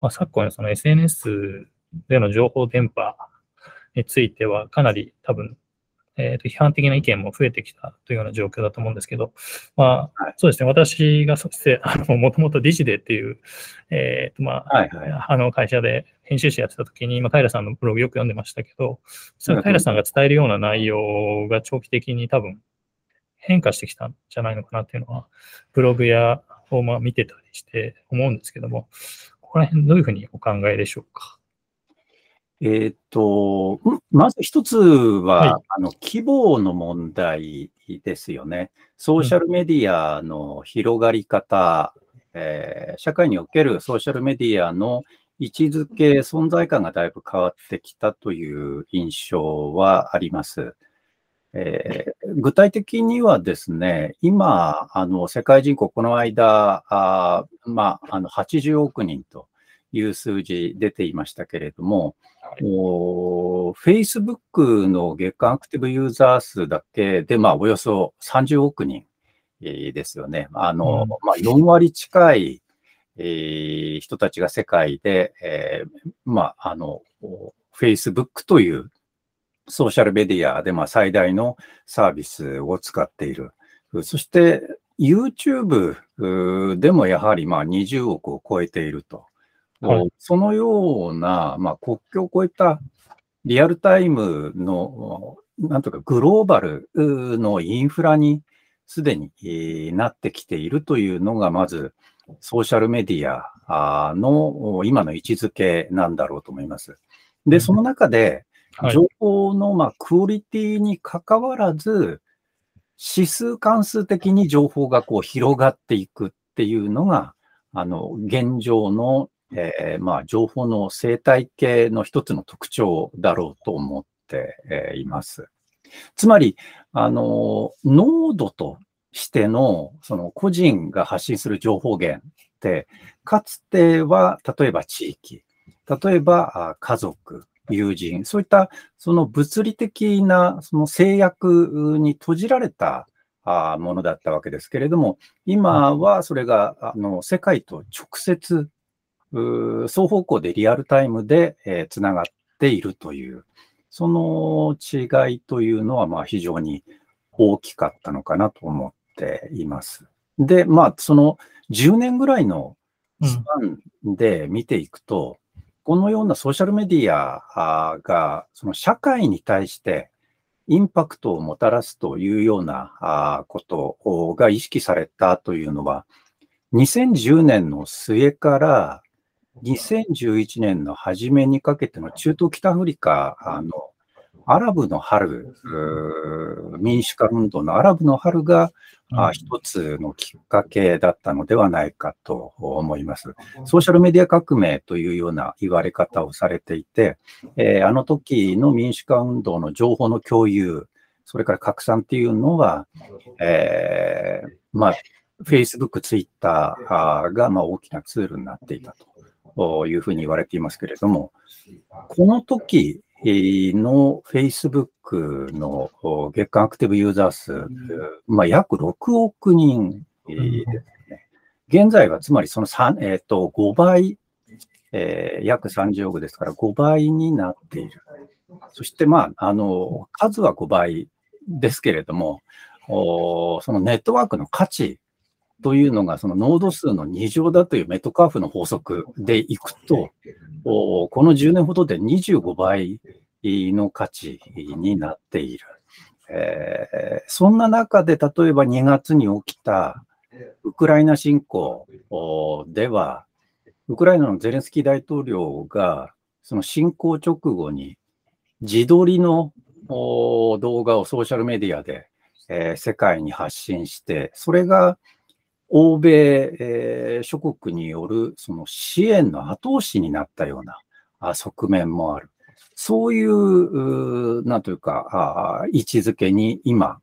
まあ、昨今のその SNS での情報伝播については、かなり多分、えー、と批判的な意見も増えてきたというような状況だと思うんですけど、まあ、そうですね、私がそして、もともとディジデっていう、えーとまあ、はいはい、あの会社で編集者やってた時に、今、平さんのブログよく読んでましたけど、それ平さんが伝えるような内容が長期的に多分変化してきたんじゃないのかなっていうのは、ブログやフォーマー見てたりして思うんですけども、ここら辺どういうふうにお考えでしょうか？えっ、と、まず一つは、はい、あの、規模の問題ですよね。ソーシャルメディアの広がり方、うん、えー、社会におけるソーシャルメディアの位置づけ、存在感がだいぶ変わってきたという印象はあります。えー、具体的にはですね、今、あの世界人口、この間、あまあ、あの80億人という数字出ていましたけれども、はい、Facebook の月間アクティブユーザー数だけで、まあ、およそ30億人ですよね。あの、うん、まあ、4割近い、えー、人たちが世界で、えー、まあ、あの、Facebook というソーシャルメディアでまあ最大のサービスを使っている。そして YouTube でもやはりまあ20億を超えていると。はい、そのような、まあ、国境を越えたリアルタイムの、なんとかグローバルのインフラにすでになってきているというのが、まずソーシャルメディアの今の位置づけなんだろうと思います。で、その中で、情報のまあクオリティにかかわらず、指数関数的に情報がこう広がっていくっていうのが、あの、現状の、え、まあ、情報の生態系の一つの特徴だろうと思っています。つまり、あの、濃度としての、その個人が発信する情報源って、かつては、例えば地域、例えば家族、友人、そういったその物理的なその制約に閉じられたものだったわけですけれども、今はそれがあの世界と直接、双方向でリアルタイムでつながっているという、その違いというのはまあ非常に大きかったのかなと思っています。で、まあ、その10年ぐらいのスパンで見ていくと、このようなソーシャルメディアが、その社会に対してインパクトをもたらすというようなことが意識されたというのは、2010年の末から2011年の初めにかけての中東北アフリカのアラブの春、民主化運動のアラブの春が、あ一つのきっかけだったのではないかと思います。ソーシャルメディア革命というような言われ方をされていて、えー、あの時の民主化運動の情報の共有、それから拡散っていうのは、えー、まあ、Facebook、Twitter がまあ大きなツールになっていたというふうに言われていますけれども、この時、の Facebook の月間アクティブユーザー数、まあ、約6億人ですね。現在はつまりその3、えー、と5倍、えー、約30億ですから5倍になっている。そして、まあ、あの、数は5倍ですけれども、おそのネットワークの価値というのが、そのノード数の2乗だというメトカーフの法則でいくと、この10年ほどで25倍の価値になっている。えー、そんな中で、例えば2月に起きたウクライナ侵攻では、ウクライナのゼレンスキー大統領が、その侵攻直後に自撮りの動画をソーシャルメディアで、えー、世界に発信して、それが欧米、えー、諸国によるその支援の後押しになったような側面もある。そういう、なんというか、あ位置づけに今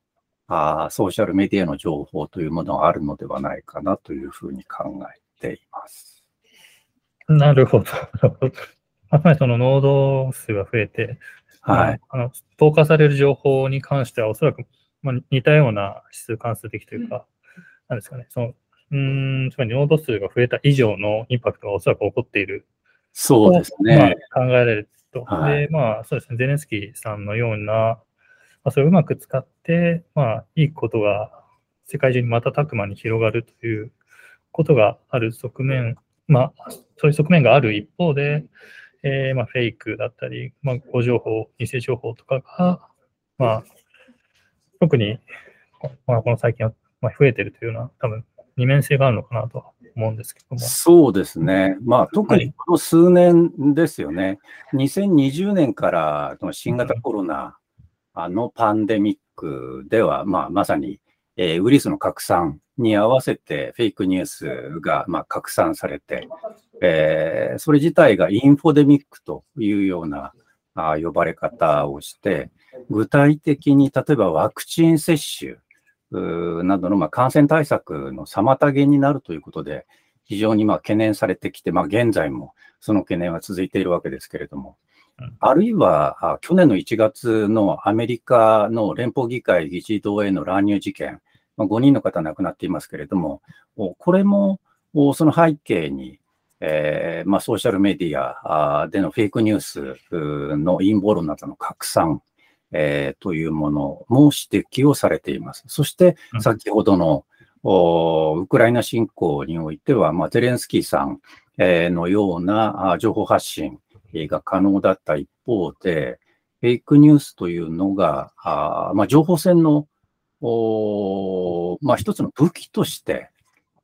あ、ソーシャルメディアの情報というものがあるのではないかなというふうに考えています。なるほど。やっぱりその濃度数が増えて、はい、あの投下される情報に関しては、おそらく、まあ、似たような指数関数的というか、なんですかね、その、うん、つまり濃度数が増えた以上のインパクトがおそらく起こっている。そうですね。まあ、考えられると。はい、で、まあ、そうですね、ゼレンスキーさんのような、まあ、それをうまく使って、まあ、いいことが世界中に瞬く間に広がるということがある側面、まあ、そういう側面がある一方で、えー、まあ、フェイクだったり、まあ、誤情報、偽情報とかが、まあ、特に、まあ、この最近は、まあ、増えてるというような、多分二面性があるのかなと思うんですけども。そうですね。まあ、特にこの数年ですよね。はい、2020年から新型コロナのパンデミックでは、まあ、まさに、えー、ウイルスの拡散に合わせてフェイクニュースが、まあ、拡散されて、えー、それ自体がインフォデミックというようなあ呼ばれ方をして、具体的に例えばワクチン接種などのまあ感染対策の妨げになるということで、非常にまあ懸念されてきて、まあ、現在もその懸念は続いているわけですけれども、あるいは去年の1月のアメリカの連邦議会議事堂への乱入事件、まあ、5人の方亡くなっていますけれども、これもその背景に、えーまあ、ソーシャルメディアでのフェイクニュースの陰謀論などの拡散、えー、というものも指摘をされています。そして、先ほどの、うん、ウクライナ侵攻においては、まあ、ゼレンスキーさん、えー、のような情報発信が可能だった一方で、フェイクニュースというのが、あまあ、情報戦のお、まあ、一つの武器として、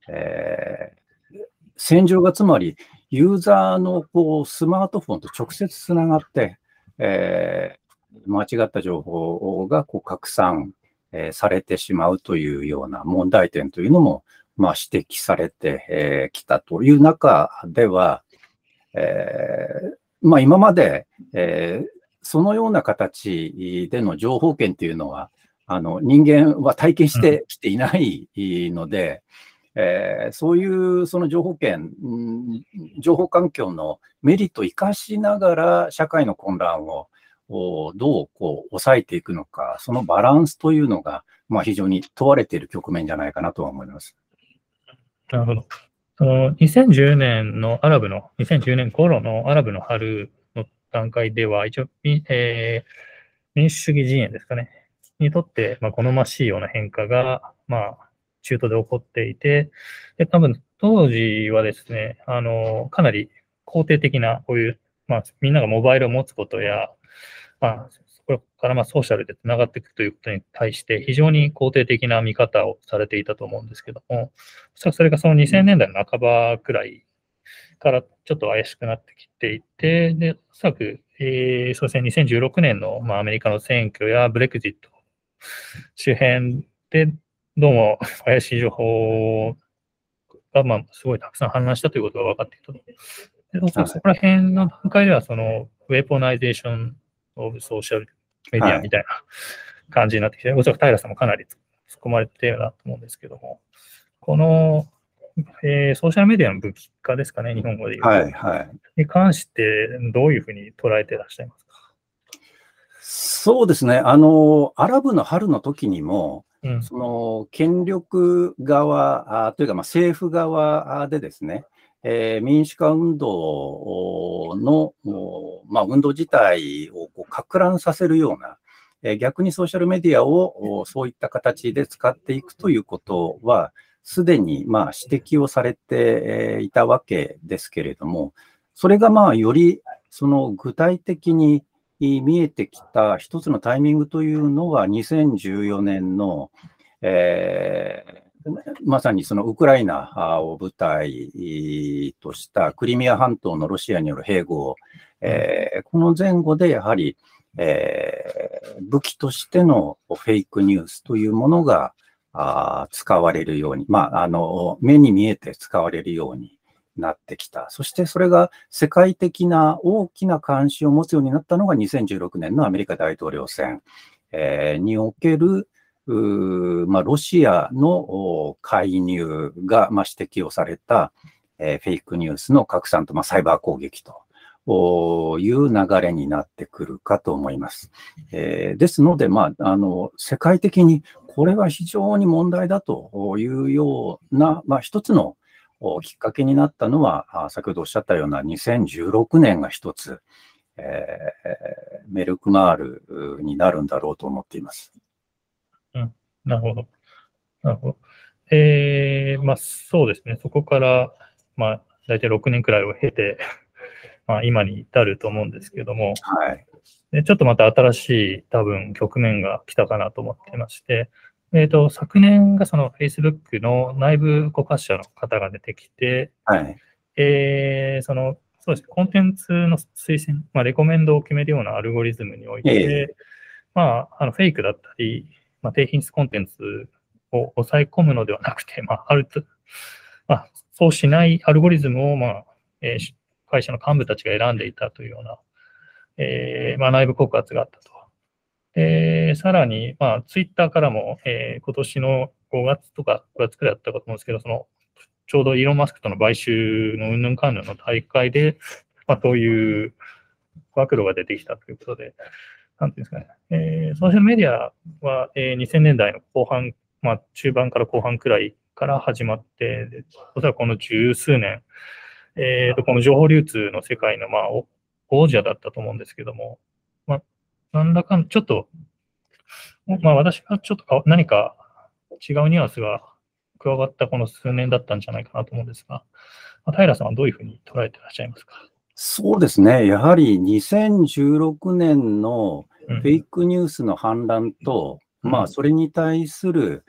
えー、戦場がつまりユーザーのこうスマートフォンと直接つながって、えー、間違った情報がこう拡散、え、されてしまうというような問題点というのも、まあ、指摘されてき、えー、たという中では、えーまあ、今まで、えー、そのような形での情報権というのは、あの人間は体験してきていないので、うん、え、そういうその情報権、情報環境のメリットを生かしながら社会の混乱ををどうこう抑えていくのか、そのバランスというのが、まあ、非常に問われている局面じゃないかなとは思います。なるほど。その2010年のアラブの、2010年頃のアラブの春の段階では、一応、えー、民主主義陣営ですかね、にとって、まあ、好ましいような変化が、まあ、中東で起こっていて、で、多分、当時はですね、あの、かなり肯定的な、こういう、まあ、みんながモバイルを持つことや、まあ、そこからまあソーシャルでつながっていくということに対して、非常に肯定的な見方をされていたと思うんですけども、それがその2000年代の半ばくらいからちょっと怪しくなってきていて、で、おそらく、えー、そうですね、2016年の、まあ、アメリカの選挙やブレクジット周辺で、どうも 怪しい情報が、まあ、すごいたくさん氾濫したということが分かっていたと。でそこら辺の段階では、その、 weaponization of social media みたいな感じになってきて、はい、おそらく平さんもかなり突っ込まれてるなと思うんですけども、この、えー、ソーシャルメディアの武器化ですかね、日本語で言うと。はいはい。に関して、どういうふうに捉えていらっしゃいますか？そうですね。あの、アラブの春の時にも、うん、その権力側あというか、まあ、政府側でですね、えー、民主化運動の、まあ、運動自体をこう拡乱させるような、え、逆にソーシャルメディアをそういった形で使っていくということは、すでにまあ指摘をされていたわけですけれども、それがまあよりその具体的に見えてきた一つのタイミングというのは、2014年の、えー、まさにそのウクライナを舞台としたクリミア半島のロシアによる併合、えー、この前後でやはり、えー、武器としてのフェイクニュースというものがあ使われるように、まあ、あの目に見えて使われるようになってきた。そしてそれが世界的な大きな関心を持つようになったのが2016年のアメリカ大統領選、えー、におけるまあ、ロシアの介入が、まあ、指摘をされた、えー、フェイクニュースの拡散と、まあ、サイバー攻撃という流れになってくるかと思います。えー、ですので、まあ、あの世界的にこれは非常に問題だというような、まあ、一つのきっかけになったのは、先ほどおっしゃったような2016年が一つ、えー、メルクマールになるんだろうと思っています。うん、なるほど。なるほど。えー、まあそうですね、そこから、まあ大体6年くらいを経て、まあ今に至ると思うんですけども、はい。でちょっとまた新しい多分局面が来たかなと思ってまして、えっ、ー、と、昨年がその Facebook の内部告発者の方が出てきて、はい。えー、その、そうですね、コンテンツの推薦、まあ、レコメンドを決めるようなアルゴリズムにおいて、えー、まあ、あの、フェイクだったり、まあ、低品質コンテンツを抑え込むのではなくて、まあ、あると、まあ、そうしないアルゴリズムを、まあ、えー、会社の幹部たちが選んでいたというような、えー、まあ、内部告発があったと。えー、さらに、まあ、ツイッターからも、えー、今年の5月とか9月くらいだったかと思うんですけど、その、ちょうどイーロン・マスクとの買収のうんぬんかんぬんの大会で、まあ、そういう暴露が出てきたということで、なんていうんですかね、えー、ソーシャルメディアは、えー、2000年代の後半、まあ、中盤から後半くらいから始まって、おそらくこの十数年、えーと、この情報流通の世界の、まあ、王者だったと思うんですけども、まあ、なんだかんちょっと、まあ、私はちょっと何か違うニュアンスが加わったこの数年だったんじゃないかなと思うんですが、まあ、平さんはどういうふうに捉えてらっしゃいますか？そうですね。やはり2016年のフェイクニュースの反乱と、うん、まあ、それに対する、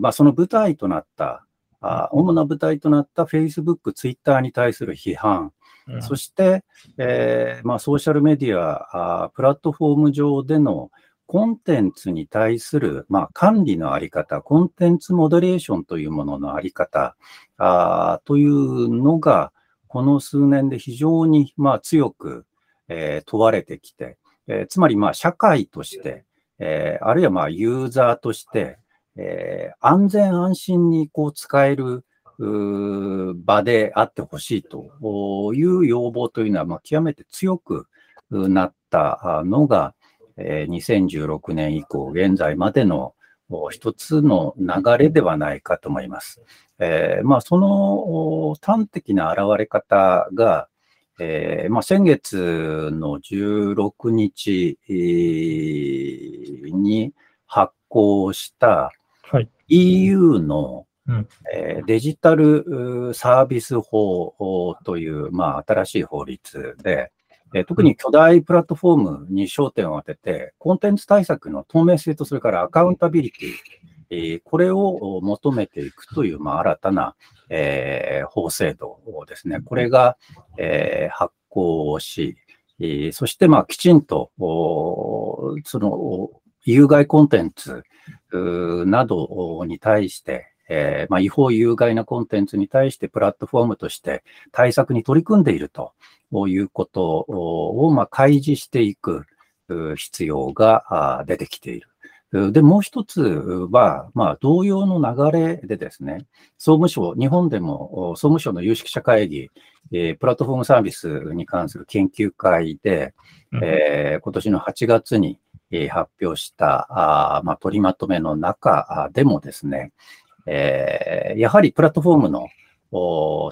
まあ、その舞台となった、あ主な舞台となった Facebook、Twitter に対する批判、うん、そして、えーまあ、ソーシャルメディアあ、プラットフォーム上でのコンテンツに対する、まあ、管理のあり方、コンテンツモデレーションというもののあり方あというのが、この数年で非常に、まあ、強く、え、問われてきて、え、つまり、まあ、社会として、え、あるいは、まあ、ユーザーとして、え、安全安心にこう使える場であってほしいという要望というのは、ま、極めて強くなったのが、え、2016年以降、現在までの一つの流れではないかと思います。えー、まあ、その端的な現れ方が、えー、まあ、先月の16日に発行した、EU の、うんえー、デジタルサービス法という、まあ、新しい法律で、え、特に巨大プラットフォームに焦点を当てて、コンテンツ対策の透明性とそれからアカウンタビリティ、え、これを求めていくという、まあ、新たな、えー、法制度ですね。これが、えー、発行し、え、そして、まあ、きちんと、その、有害コンテンツなどに対して、えー、まあ、違法有害なコンテンツに対してプラットフォームとして対策に取り組んでいるということを、まあ、開示していく必要が出てきている。で、もう一つは、まあ、同様の流れでですね、総務省、日本でも総務省の有識者会議、えー、プラットフォームサービスに関する研究会で、えー、今年の8月に発表したあ、まあ、取りまとめの中でもですね、えー、やはりプラットフォームの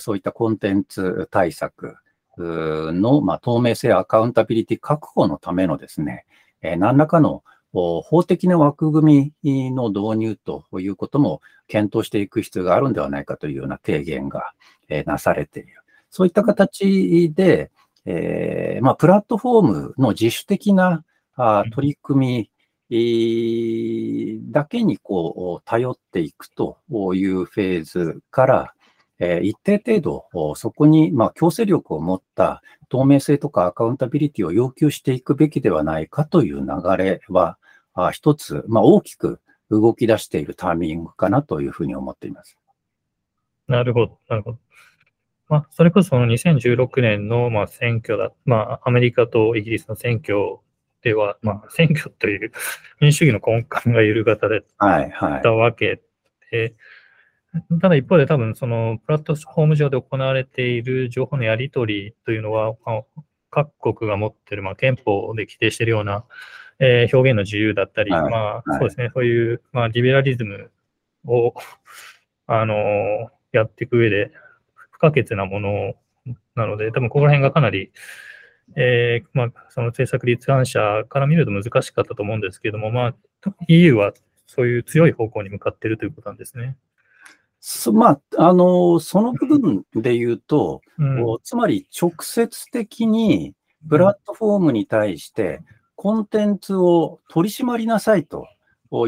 そういったコンテンツ対策の、まあ、透明性、アカウンタビリティ確保のためのですね、えー、何らかの法的な枠組みの導入ということも検討していく必要があるんではないかというような提言が、えー、なされている。そういった形で、えーまあ、プラットフォームの自主的なあ取り組みだけにこう頼っていくというフェーズから、え一定程度、そこにま強制力を持った透明性とかアカウンタビリティを要求していくべきではないかという流れは、一つ、ま大きく動き出しているタイミングかなというふうに思っています。なるほど、なるほど。まあ、それこそその2016年のま選挙だ、まあ、アメリカとイギリスの選挙では、まあ、選挙という 民主主義の根幹が揺るがされたわけで、ただ一方で多分そのプラットフォーム上で行われている情報のやり取りというのは、まあ、各国が持っている、まあ、憲法で規定しているような、えー、表現の自由だったり、はい、まあ、そうですね、そういう、まあ、リベラリズムを、あの、やっていく上で不可欠なものなので、多分ここら辺がかなり、えー、まあ、その政策立案者から見ると難しかったと思うんですけれども、まあ、EU はそういう強い方向に向かっているということなんですね。まあ、あの、その部分で言うと、うん、つまり直接的にプラットフォームに対してコンテンツを取り締まりなさいと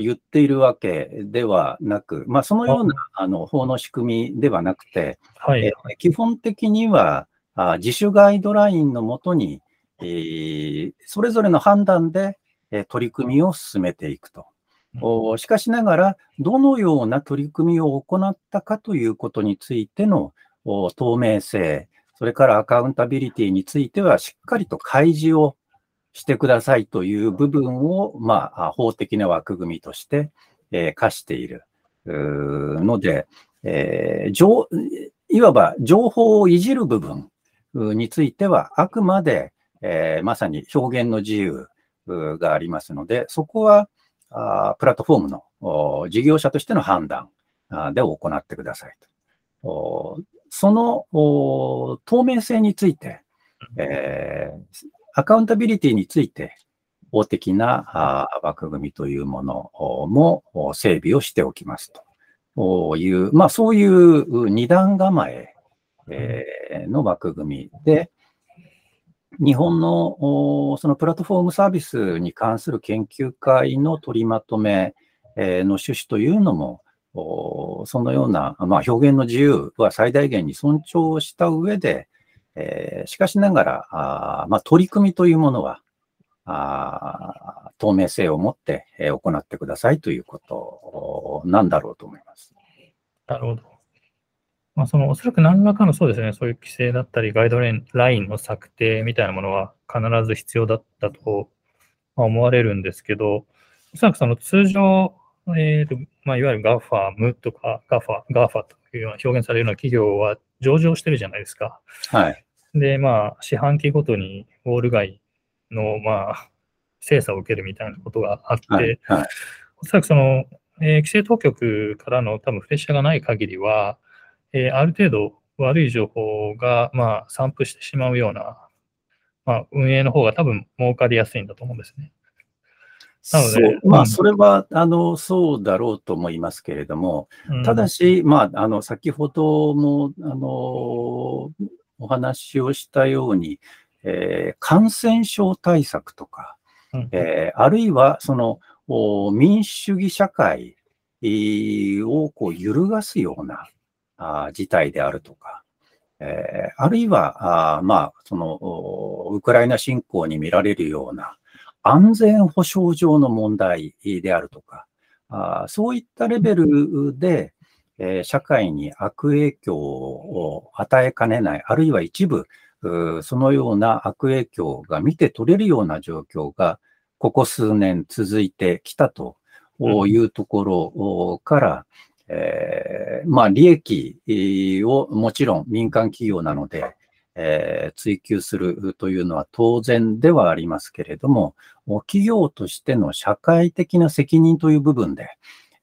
言っているわけではなく、まあ、そのようなあ。の法の仕組みではなくて、はい、え基本的にはあ自主ガイドラインのもとに、えー、それぞれの判断で、え取り組みを進めていくと。しかしながら、どのような取り組みを行ったかということについての透明性、それからアカウンタビリティについては、しっかりと開示をしてくださいという部分を、まあ、法的な枠組みとして、えー、課しているので、えー、いわば情報をいじる部分については、あくまで、えー、まさに表現の自由がありますので、そこはあプラットフォームの事業者としての判断で行ってくださいと。その透明性について、えー、アカウンタビリティについて、法的な枠組みというものも整備をしておきますという、まあそういう二段構えの枠組みで、日本のそのプラットフォームサービスに関する研究会の取りまとめの趣旨というのも、そのような、まあ、表現の自由は最大限に尊重した上で、えー、しかしながら、あまあ、取り組みというものは、あ透明性を持って、行ってくださいということなんだろうと思います。なるほど。まあ、そのおそらく何らかのそうですね、そういう規制だったり、ガイドラインの策定みたいなものは必ず必要だったと思われるんですけど、おそらくその通常、えーとまあ、いわゆる GAFA、とか GAFA、GAFA というような表現されるような企業は上場してるじゃないですか。はい。で、まあ、四半期ごとにウォール街の、まあ、精査を受けるみたいなことがあって、はいはい、おそらくその、えー、規制当局からの多分プレッシャーがない限りは、えー、ある程度悪い情報が、まあ、散布してしまうような、まあ、運営の方が多分儲かりやすいんだと思うんですね。なので、まあ、それは、あの、そうだろうと思いますけれども、ただし、まあ、あの、先ほども、あの、お話をしたように、えー、感染症対策とか、うん、えー、あるいはその民主主義社会をこう揺るがすようなあ事態であるとか、えー、あるいは、あまあ、そのウクライナ侵攻に見られるような安全保障上の問題であるとか、あそういったレベルで、えー、社会に悪影響を与えかねない、あるいは一部、そのような悪影響が見て取れるような状況が、ここ数年続いてきたというところから、えー、まあ、利益をもちろん民間企業なので、えー、追求するというのは当然ではありますけれども、企業としての社会的な責任という部分で、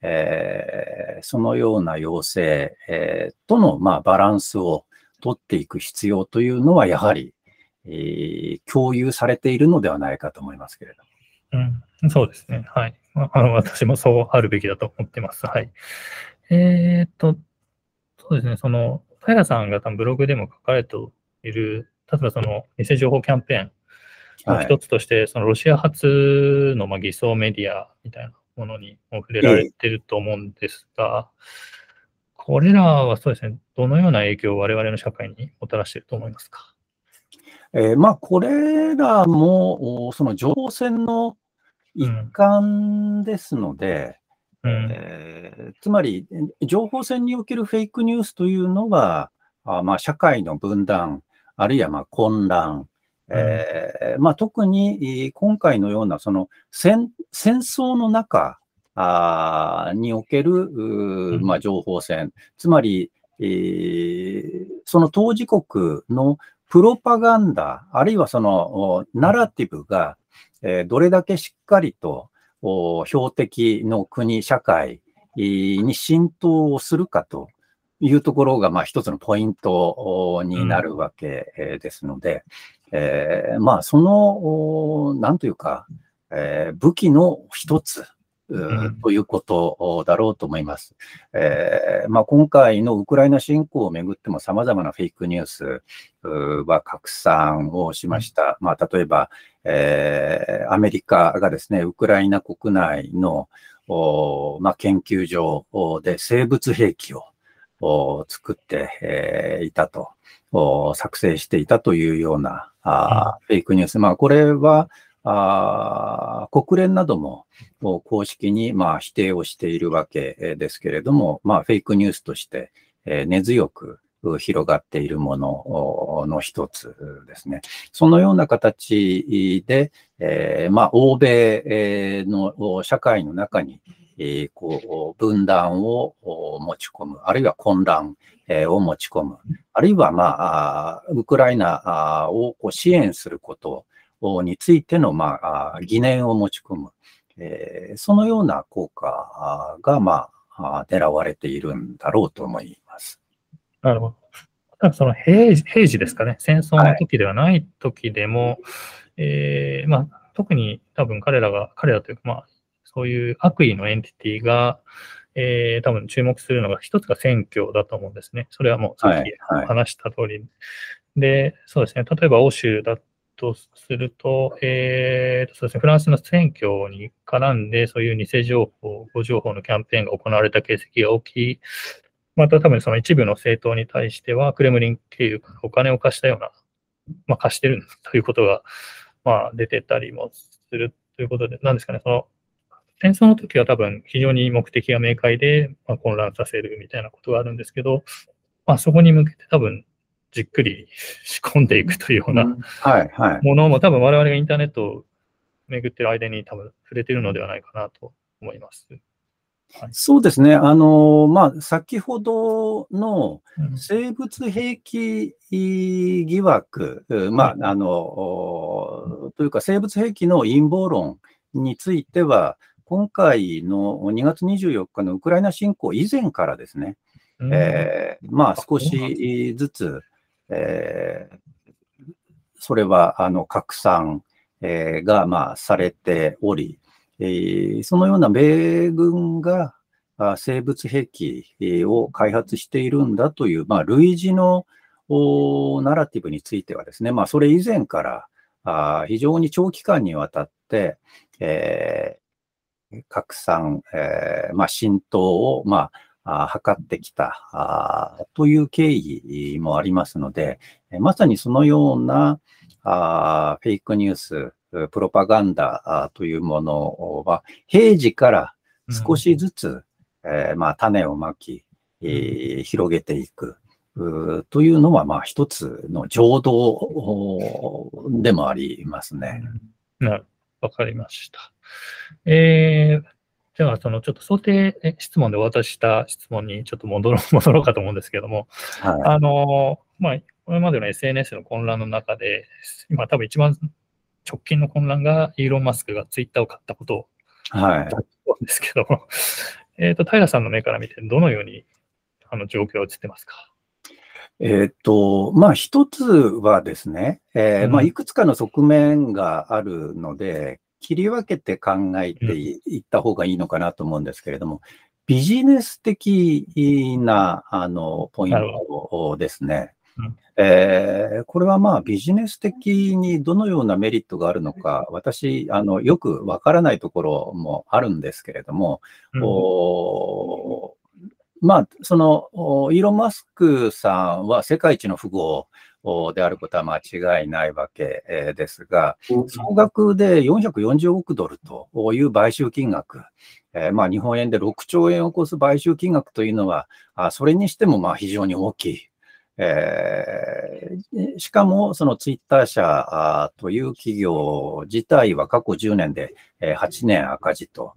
えー、そのような要請、えー、との、まあ、バランスを取っていく必要というのは、やはり、えー、共有されているのではないかと思いますけれども。うん、そうですね。はい。あの私もそうあるべきだと思ってます。はい。えー、っと、そうですね。その、平さんが多分ブログでも書かれている、例えばその偽情報キャンペーンの一つとして、はい、そのロシア発のまあ偽装メディアみたいなものにも触れられてると思うんですが、これらはそうですね、どのような影響を我々の社会にもたらしていると思いますか？えー、まあ、これらも、その情報戦の一環ですので、うん、えー、つまり、情報戦におけるフェイクニュースというのは、あまあ、社会の分断、あるいはまあ混乱、えー、まあ、特に今回のようなその戦戦争の中あにおける、まあ、情報戦、つまり、えー、その当事国のプロパガンダ、あるいはそのナラティブが、えー、どれだけしっかりと標的の国、社会に浸透をするかというところが、まあ、一つのポイントになるわけですので、うん、えー、まあ、その、なんというか、えー、武器の一つ、ということだろうと思います。えー、まあ、今回のウクライナ侵攻をめぐっても様々なフェイクニュースは拡散をしました。まあ、例えば、えー、アメリカがですね、ウクライナ国内のまあ、研究所で生物兵器を作って、えー、いたと、作成していたというようなあ、フェイクニュース。まあ、これは、あ国連なども公式にまあ否定をしているわけですけれども、まあ、フェイクニュースとして根強く広がっているものの一つですね。そのような形で、えー、まあ、欧米の社会の中に、え、こう分断を持ち込む、あるいは混乱を持ち込む、あるいは、まあ、ウクライナをこう支援することについての、まあ、疑念を持ち込む、えー、そのような効果が、まあ、狙われているんだろうと思います。なるほど。その平時平時ですかね、戦争の時ではない時でも、はい、えー、まあ、特に多分彼らが、彼らというか、まあ、そういう悪意のエンティティが、えー、多分注目するのが、一つが選挙だと思うんですね。それはもうさっき話した通り。はいはい、で、そうですね、例えば欧州だとすると、えー、そうですね、フランスの選挙に絡んで、そういう偽情報、誤情報のキャンペーンが行われた形跡が大きい、また多分その一部の政党に対しては、クレムリン経由からお金を貸したような、まあ、貸してる ということが、まあ、出てたりもするということで、なんですかね、その戦争の時は多分非常に目的が明快で、まあ、混乱させるみたいなことがあるんですけど、まあ、そこに向けて多分じっくり仕込んでいくというようなものも多分我々がインターネットを巡ってる間に多分触れてるのではないかなと思います。そうですね。あの、まあ、先ほどの生物兵器疑惑、うん、まあ、あの、というか生物兵器の陰謀論については、今回の2月24日のウクライナ侵攻以前からですね、うん、えー、まあ、少しずつ、えー、それは、あの、拡散、えー、が、まあ、されており、えー、そのような米軍が生物兵器を開発しているんだという、まあ、類似のナラティブについてはですね、まあ、それ以前からあ非常に長期間にわたって、えー、拡散、えーまあ、浸透を、まあ、図ってきたあという経緯もありますので、まさにそのようなあフェイクニュース、プロパガンダというものは、平時から少しずつ、うん、えー、まあ、種をまき、えー、広げていく。というのは、まあ、一つの情動でもありますね。なるわかりました。えー、では、そのちょっと想定質問でお渡しした質問にちょっと戻ろう 戻ろうかと思うんですけども、はい、あの、まあ、これまでの SNS の混乱の中で、今多分一番直近の混乱がイーロン・マスクがツイッターを買ったことだと思うんですけども、えっ、と、平さんの目から見て、どのようにあの状況は映ってますか？えっ、と、まあ、一つはですね、えー、まあ、いくつかの側面があるので、切り分けて考えていった方がいいのかなと思うんですけれども、ビジネス的な、あの、ポイントですね。えー、これはまあビジネス的にどのようなメリットがあるのか、私、あのよくわからないところもあるんですけれども、うん、おまあ、そのイーロン・マスクさんは世界一の富豪であることは間違いないわけですが、総額で440億ドルという買収金額、えー、まあ日本円で6兆円を超す買収金額というのは、あそれにしてもまあ非常に大きい。えー、しかも、そのツイッター社という企業自体は過去10年で8年赤字と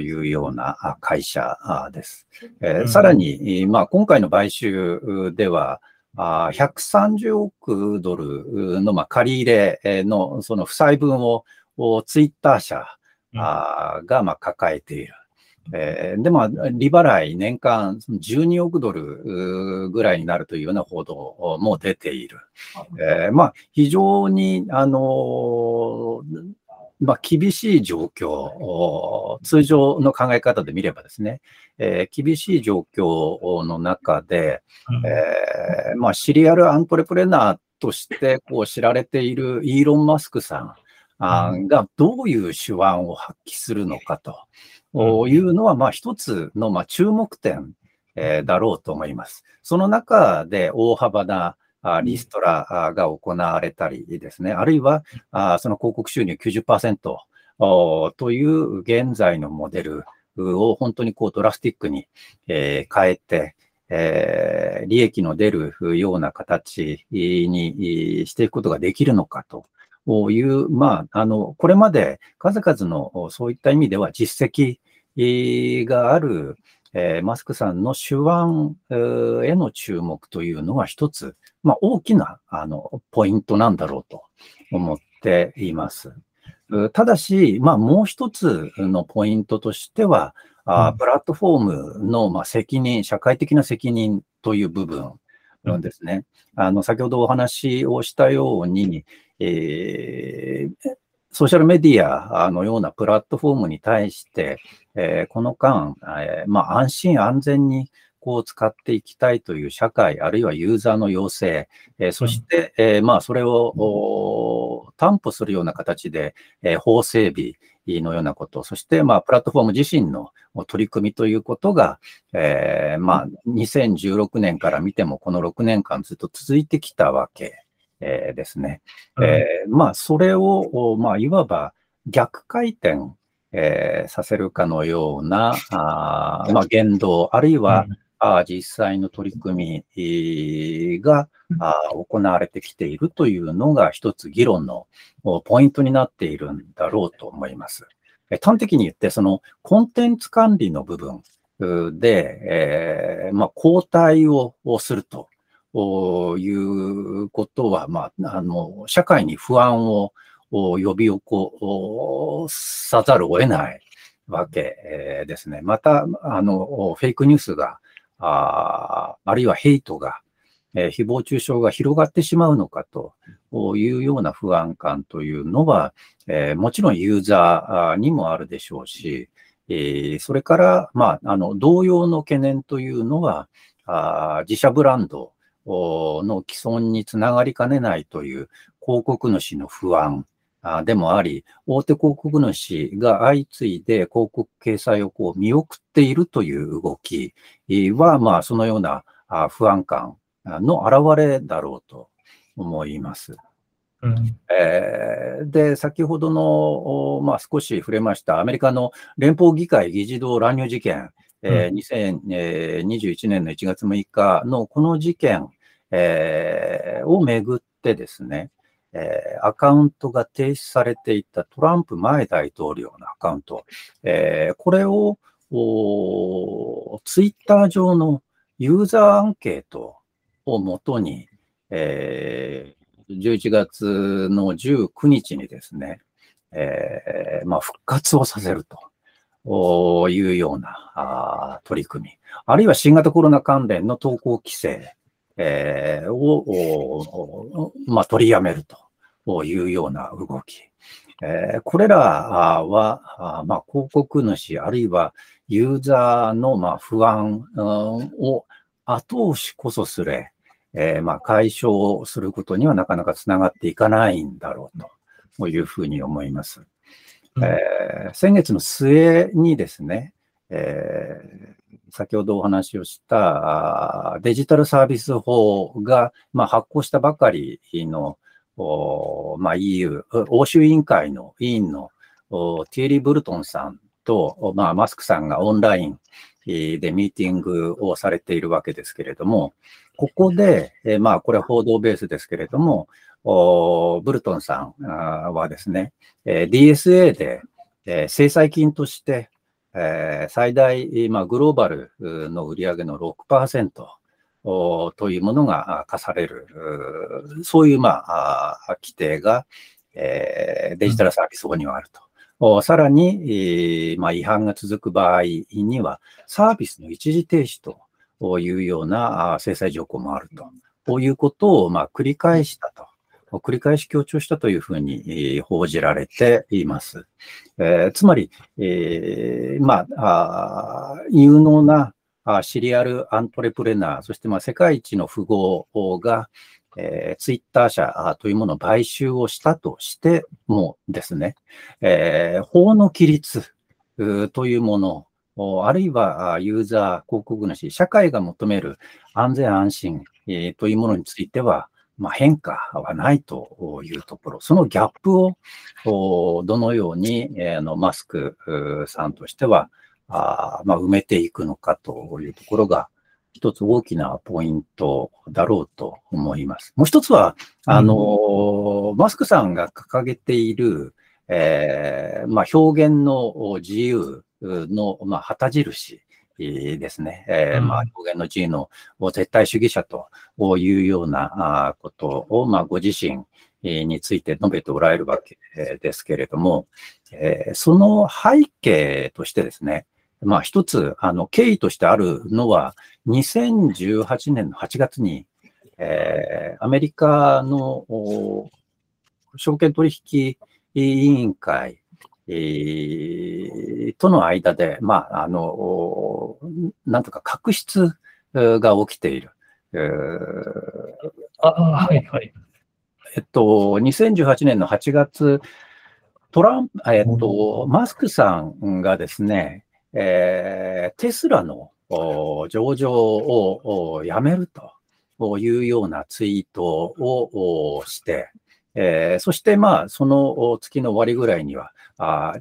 いうような会社です。えー、さらに、まあ、今回の買収では、130億ドルのまあ借り入れのその負債分をツイッター社がまあ抱えている。えー、で、まあ、利払い年間12億ドルぐらいになるというような報道も出ている。えー、まあ、非常に、あのまあ、厳しい状況、通常の考え方で見ればですね、えー、厳しい状況の中で、えー、まあ、シリアルアントレプレナーとしてこう知られているイーロン・マスクさんがどういう手腕を発揮するのかというのは、まあ、一つのまあ注目点、えー、だろうと思います。その中で大幅なリストラが行われたりですね、あるいはその広告収入90%という現在のモデルを本当にこうドラスティックに変えて、え利益の出るような形にしていくことができるのかという、まあ、あの、これまで数々のそういった意味では実績がある、えマスクさんの手腕への注目というのは一つ、まあ、大きなあのポイントなんだろうと思っています。ただし、まあ、もう一つのポイントとしては、あプラットフォームのまあ責任、社会的な責任という部分なんですね。あの先ほどお話をしたように、えー、ソーシャルメディアのようなプラットフォームに対して、えー、この間、えー、まあ、安心安全にを使っていきたいという社会、あるいはユーザーの要請、えー、そして、えー、まあ、それを担保するような形で、えー、法整備のようなこと、そして、まあ、プラットフォーム自身の取り組みということが、えー、まあ、2016年から見ても、この6年間ずっと続いてきたわけ、えー、ですね。えー、まあ、それを、まあ、いわば逆回転、えー、させるかのような、あまあ、言動、あるいは、あ実際の取り組みがあ行われてきているというのが一つ議論のポイントになっているんだろうと思います。端的に言って、そのコンテンツ管理の部分で、えー、まあ、交代をするということは、まあ、あの、社会に不安を呼び起こさざるを得ないわけですね。また、あの、フェイクニュースがああるいはヘイトが、えー、誹謗中傷が広がってしまうのかというような不安感というのは、えー、もちろんユーザーにもあるでしょうし、えー、それから、まあ、あの同様の懸念というのは、あ自社ブランドの既存につながりかねないという広告主の不安でもあり、大手広告主が相次いで広告掲載をこう見送っているという動きは、まあ、そのような不安感の表れだろうと思います。うんえー、で、先ほどの、まあ、少し触れましたアメリカの連邦議会議事堂乱入事件、えー、2021年の1月6日のこの事件、えー、をめぐってですね、えー、アカウントが停止されていたトランプ前大統領のアカウント、えー、これをツイッター上のユーザーアンケートをもとに、えー、11月の19日にですね、えーまあ、復活をさせると。いうような取り組み、あるいは新型コロナ関連の投稿規制、えー、を、まあ、取りやめると。というような動き。えー、これらは、まあ、広告主、あるいはユーザーのまあ不安を後押しこそすれ、えー、まあ解消することにはなかなかつながっていかないんだろうというふうに思います。えー、先月の末にですね、えー、先ほどお話をしたデジタルサービス法が、まあ、発行したばかりのまあ、EU、欧州委員会の委員のティエリー・ブルトンさんと、まあ、マスクさんがオンラインでミーティングをされているわけですけれども、ここで、えまあ、これは報道ベースですけれども、ブルトンさんはですね、DSA で、え制裁金として、え最大、まあ、グローバルの売り上げの6%、というものが課される、そういう、まあ、規定が、えー、デジタルサービス法にはあるさらに、えー、まあ、違反が続く場合には、サービスの一時停止というような制裁条項もあると。こういうことを、まあ、繰り返したと。繰り返し強調したというふうに報じられています。えー、つまり、えー、まあ有能なシリアルアントレプレナー、そしてまあ世界一の富豪が、えー、ツイッター社というものを買収をしたとしてもですね、えー、法の規律というものあるいはユーザー、広告主、社会が求める安全安心というものについては、まあ、変化はないというところ、そのギャップをどのように、えー、のマスクさんとしてはあ、まあ、埋めていくのかというところが、一つ大きなポイントだろうと思います。もう一つは、あの、うん、マスクさんが掲げている、えーまあ、表現の自由の、まあ、旗印ですね。えー、まあ、表現の自由の絶対主義者というようなことを、まあ、ご自身について述べておられるわけですけれども、えー、その背景としてですね、まあ、一つ、あの、経緯としてあるのは、2018年の8月に、えー、アメリカの証券取引委員会えー、との間で、まあ、あの、なんとか確執が起きている。えー、あ、はいはい。えっと、2018年の8月、トランプ、えっと、マスクさんがですね、えー、テスラの上場をやめるというようなツイートをして、えー、そして、まあ、その月の終わりぐらいには、あ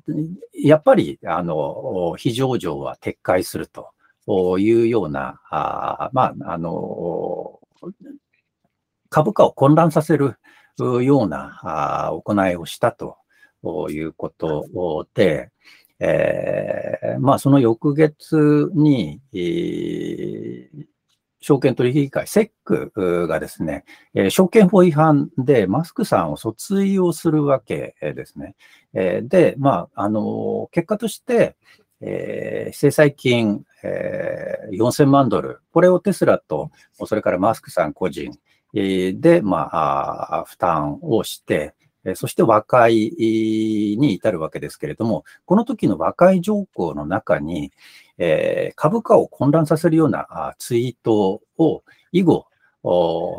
やっぱり、あの、非上場は撤回するというような、あまあ、あの、株価を混乱させるようなあ行いをしたということで、えー、まあ、その翌月に、えー証券取引会、セックがですね、えー、証券法違反でマスクさんを訴追をするわけですね。えー、で、まあ、あの、結果として、えー、制裁金、えー、4000万ドル、これをテスラと、それからマスクさん個人、で、ま、あ負担をして、そして和解に至るわけですけれども、この時の和解条項の中に、え、株価を混乱させるようなツイートを以後、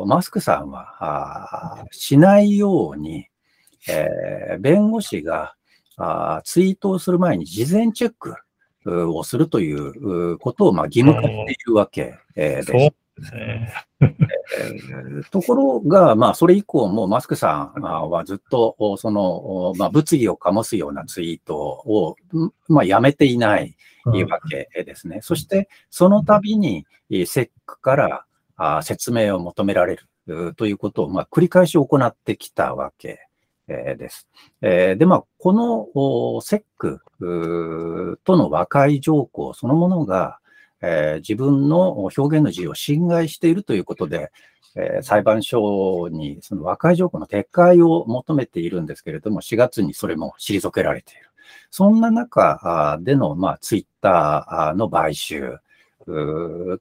マスクさんはしないように、え、弁護士がツイートをする前に事前チェックをするということをま義務化しているわけです。ですね。ところが、まあ、それ以降もマスクさんはずっと、その、まあ、物議を醸すようなツイートを、まあ、やめていないわけですね。そして、その度に、セックからあ説明を求められるということを、まあ、繰り返し行ってきたわけです。で、まあ、このセックとの和解条項そのものが、えー、自分の表現の自由を侵害しているということで、えー、裁判所にその和解条項の撤回を求めているんですけれども、4月にそれも退けられている。そんな中での、まあ、ツイッターの買収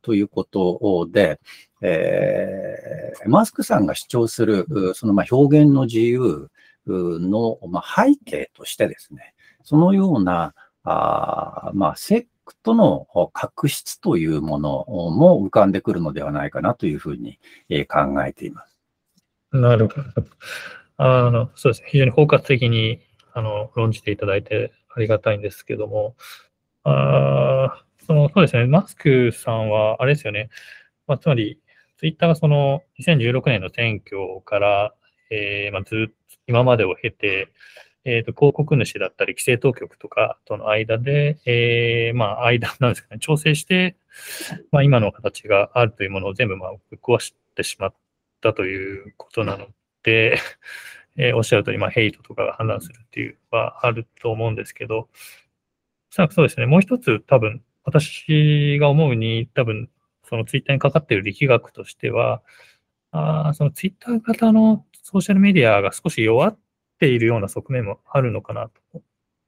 ということで、えー、マスクさんが主張するそのまあ表現の自由の、まあ、背景としてですね、そのようなあ、まあ、セクとの確執というものも浮かんでくるのではないかなというふうに考えています。なるほど。あの、そうですね。非常に包括的に、あの、論じていただいてありがたいんですけども、あその、そうですね。マスクさんは、あれですよね。まあ、つまり、ツイッターがその2016年の選挙から、えー、まあ、ずっと今までを経て、えっ、と、広告主だったり、規制当局とかとの間で、えー、まあ、間なんですかね、調整して、まあ、今の形があるというものを全部、まあ、ぶっ壊してしまったということなので、えー、おっしゃる通り、まあ、ヘイトとかが判断するっていうのはあると思うんですけど、そうですね、もう一つ多分、私が思うに、多分、そのツイッターにかかっている力学としては、あそのツイッター型のソーシャルメディアが少し弱っっているような側面もあるのかなと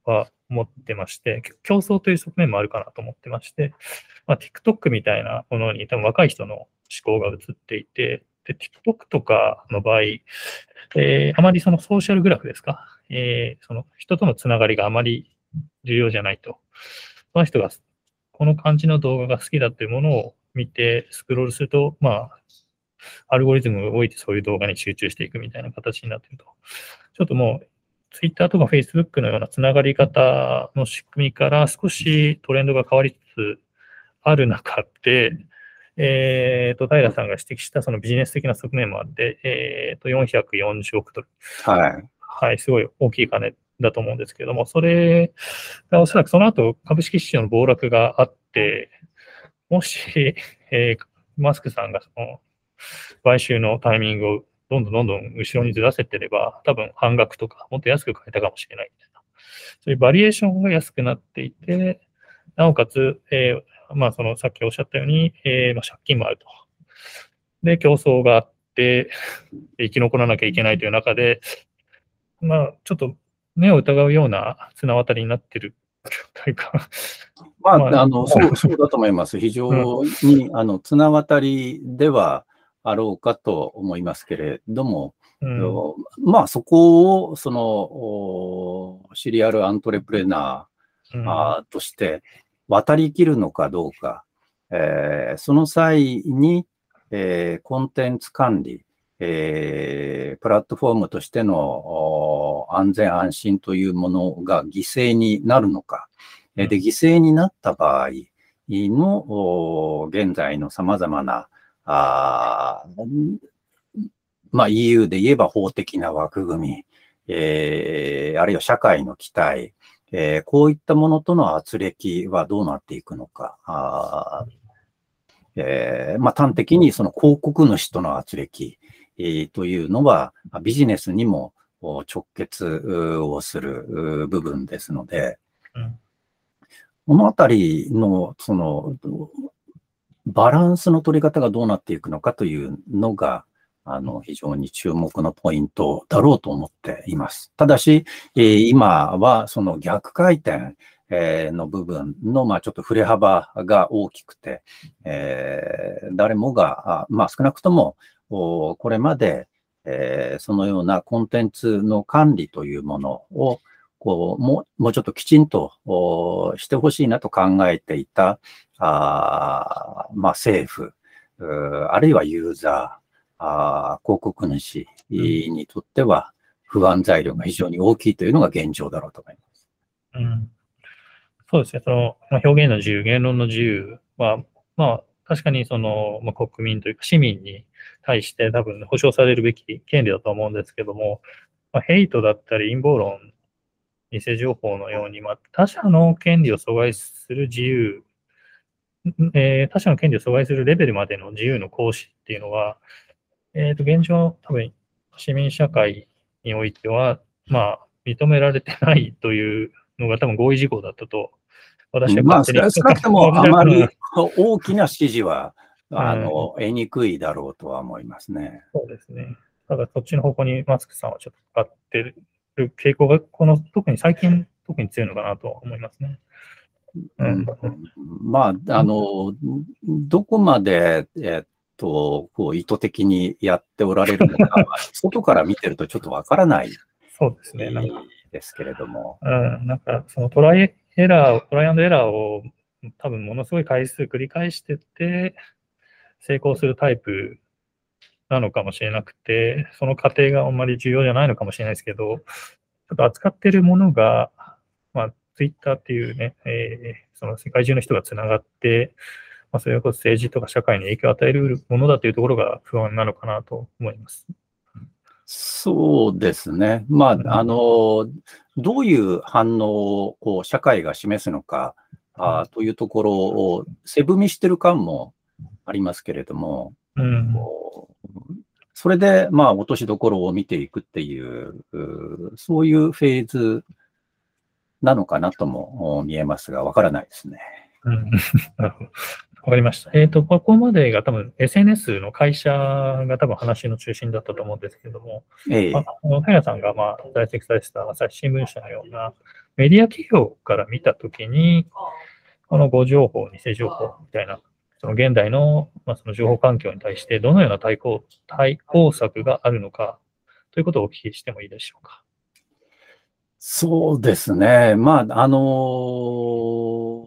は思ってまして、競争という側面もあるかなと思ってまして、まあ、TikTok みたいなものに多分若い人の思考が移っていて、で TikTok とかの場合、えーあまりそのソーシャルグラフですか、えーその人とのつながりがあまり重要じゃないと。その人がこの感じの動画が好きだというものを見てスクロールすると、まあ、アルゴリズムが動いてそういう動画に集中していくみたいな形になっていると。ちょっともう、Twitter とか Facebook のようなつながり方の仕組みから少しトレンドが変わりつつある中で、えー、と平さんが指摘したそのビジネス的な側面もあって、えー、と440億ドル、はい。はい、すごい大きい金だと思うんですけれども、それがおそらくその後株式市場の暴落があって、もし、えーマスクさんがその買収のタイミングをどんどんどんどん後ろにずらせてれば、多分半額とかもっと安く買えたかもしれないみたいな。そういうバリエーションが安くなっていて、なおかつ、えーまあ、そのさっきおっしゃったように、えーまあ、借金もあると。で、競争があって、生き残らなきゃいけないという中で、まあ、ちょっと目を疑うような綱渡りになってるというか、まあ、まああの、そう、そうだと思います。非常に、あの、綱渡りではあろうかと思いますけれども、うん。まあ、そこを、その、おシリアルアントレプレナー、として渡りきるのかどうか、えーその際に、えーコンテンツ管理、えープラットフォームとしてのお安全安心というものが犠牲になるのか、えーで、犠牲になった場合のお現在の様々なあーまあ、EU で言えば法的な枠組み、えーあるいは社会の期待、えーこういったものとの圧力はどうなっていくのか。あーえーまあ、端的にその広告主との圧力、えーというのはまあビジネスにもお直結うをするう部分ですので、うんこのあたりのそのバランスの取り方がどうなっていくのかというのが、あの、非常に注目のポイントだろうと思っています。ただし、えー今はその逆回転、えーの部分の、まあ、ちょっと振れ幅が大きくて、えー誰もが、あまあ、少なくとも、これまで、えーそのようなコンテンツの管理というものを、こう、もう、もうちょっときちんとしてほしいなと考えていた、あまあ、政府、あるいはユーザー、あ広告主にとっては不安材料が非常に大きいというのが現状だろうと思います。うんそうですね、その表現の自由、言論の自由は、まあ、確かにその、まあ、国民というか市民に対して多分保障されるべき権利だと思うんですけども、まあ、ヘイトだったり陰謀論、偽情報のように、まあ、他者の権利を阻害する自由、んえー他者の権利を阻害するレベルまでの自由の行使っていうのは、えっ、と、現状、多分市民社会においては、まあ、認められてないというのが多分合意事項だったと、私はまあ、少勝手に少なくとも あまうんり大きな支持は、あの、得にくいだろうとは思いますね。そうですね。ただ、そっちの方向にマスクさんはちょっとかかってる傾向が、この、特に最近、特に強いのかなと思いますね。うんまあ、あの、どこまで、えっと、こう、意図的にやっておられるのか は、外から見てるとちょっとわからないそうですね。なんか、ですけれども。うん、なんかそのトライエラーを、トライアンドエラーを多分ものすごい回数繰り返してって、成功するタイプなのかもしれなくて、その過程があんまり重要じゃないのかもしれないですけど、ちょっと扱ってるものが、まあ、ツイッターっていうね、えーその世界中の人がつながって、まあ、それこそ政治とか社会に影響を与えるものだというところが不安なのかなと思います。そうですね。まあ、あの、どういう反応をこう社会が示すのかあというところを背踏みしてる感もありますけれども、うん。それで、まあ、落としどころを見ていくっていう、うそういうフェーズなのかなとも見えますが、わからないですね。うんなるほど。わかりました。えっ、と、ここまでが多分 SNS の会社が多分話の中心だったと思うんですけども、ええああの平さんがまあ在籍されてた朝日新聞社のようなメディア企業から見たときに、この誤情報、偽情報みたいな、その現代の,、まあその情報環境に対してどのような対抗対抗策があるのかということをお聞きしてもいいでしょうか。そうですね。まあ、あのー、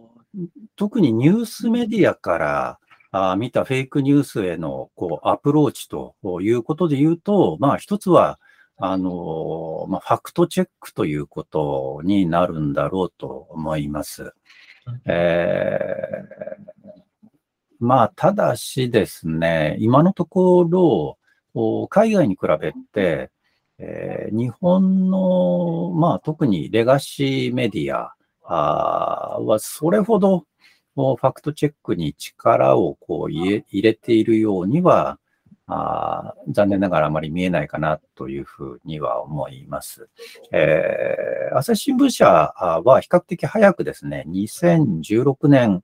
特にニュースメディアからあ見たフェイクニュースへのこうアプローチということで言うと、まあ、一つは、あのー、まあ、ファクトチェックということになるんだろうと思います。えー、まあ、ただしですね、今のところ、海外に比べて、えー、日本の、まあ、特にレガシーメディアは、それほどファクトチェックに力をこう入れているようには、あ残念ながらあまり見えないかなというふうには思います。えー、朝日新聞社は比較的早くですね、2016年、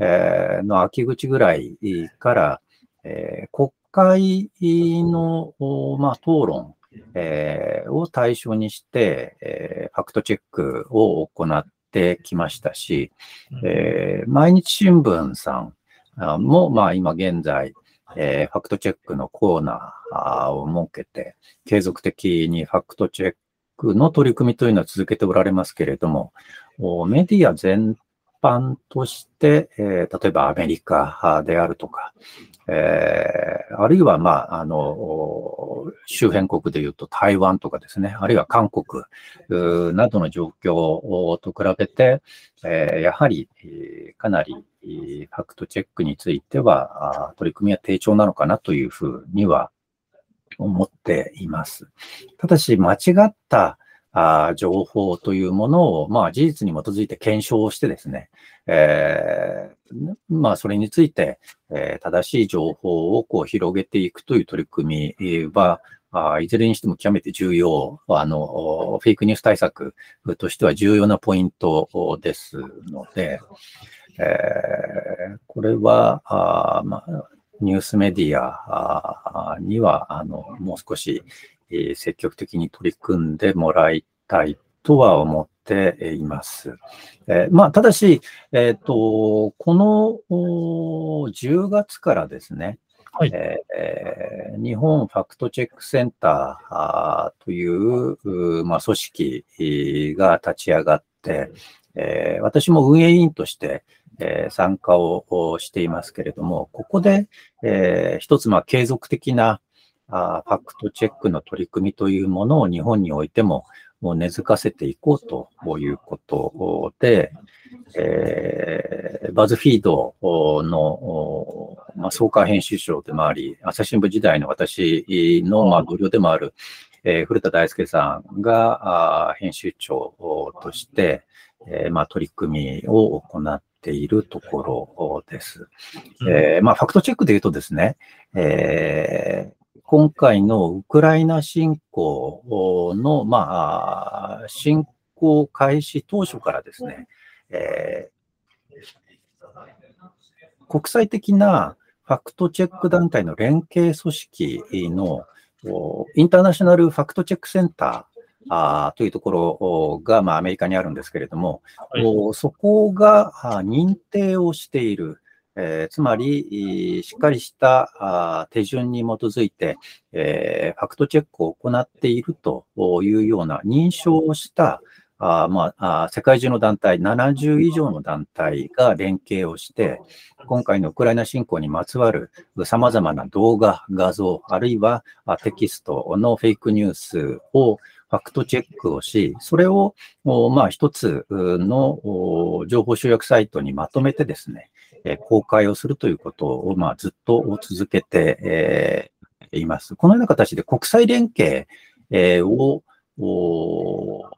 えー、の秋口ぐらいから、えー、国会の、まあ、討論えー、を対象にして、えー、ファクトチェックを行ってきましたし、えー、毎日新聞さんも、まあ、今現在、えー、ファクトチェックのコーナーを設けて、継続的にファクトチェックの取り組みというのは続けておられますけれども、メディア全般として、えー、例えばアメリカであるとか、えー、あるいは、まあ、あの、周辺国でいうと台湾とかですね、あるいは韓国などの状況と比べて、えー、やはり、かなりファクトチェックについては、取り組みは低調なのかなというふうには思っています。ただし、間違ったあ情報というものを、まあ、事実に基づいて検証してですね、えー、まあ、それについて、えー、正しい情報をこう広げていくという取り組みは、あいずれにしても極めて重要、あの、フェイクニュース対策としては重要なポイントですので、えー、これは、あまあ、ニュースメディアには、あの、もう少し、え積極的に取り組んでもらいたいとは思っています。えー、まあ、ただし、えっ、ー、と、この10月からですね、はい、えー、日本ファクトチェックセンターという、まあ、組織が立ち上がって、えー、私も運営委員として、えー、参加をしていますけれども、ここで、えー、一つ、まあ、継続的なあファクトチェックの取り組みというものを日本においてももう根付かせていこうということで、えー、バズフィードの、まあ、総監編集長でもあり、朝日新聞時代の私の、まあ、同僚でもある、えー、古田大輔さんがあ編集長として、えーまあ、取り組みを行っているところです。えーまあ、ファクトチェックで言うとですね、え今回のウクライナ侵攻の、まあ、侵攻開始当初からですね、えー、国際的なファクトチェック団体の連携組織のインターナショナルファクトチェックセンターあというところが、まあ、アメリカにあるんですけれども、はい、そこが認定をしている、えー、つまり、しっかりした手順に基づいて、えー、ファクトチェックを行っているというような認証をしたあまあ、世界中の団体、70以上の団体が連携をして、今回のウクライナ侵攻にまつわる様々な動画、画像、あるいはテキストのフェイクニュースをファクトチェックをし、それを、まあ、一つの情報集約サイトにまとめてですね、え公開をするということを、まあ、ずっと続けて、えいます。このような形で国際連携、えを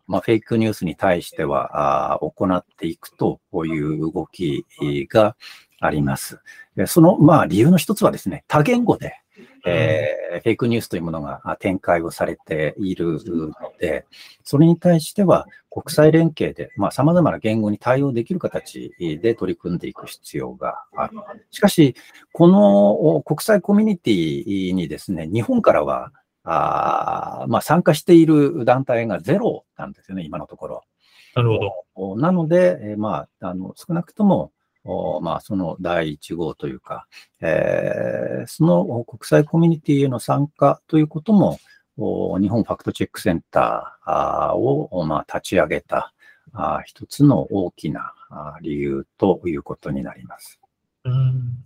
まあ、フェイクニュースに対しては行っていくという動きがあります。その、まあ、理由の一つはですね、多言語で、えー、フェイクニュースというものが展開をされているので、それに対しては国際連携で、まあ、様々な言語に対応できる形で取り組んでいく必要がある。しかし、この国際コミュニティにですね、日本からは、あまあ、参加している団体がゼロなんですよね、今のところ。なるほど。なので、えー、まあ、あの少なくとも、おまあ、その第1号というか、えー、その国際コミュニティへの参加ということも、日本ファクトチェックセンターを、まあ、立ち上げたあ一つの大きな理由ということになります。うん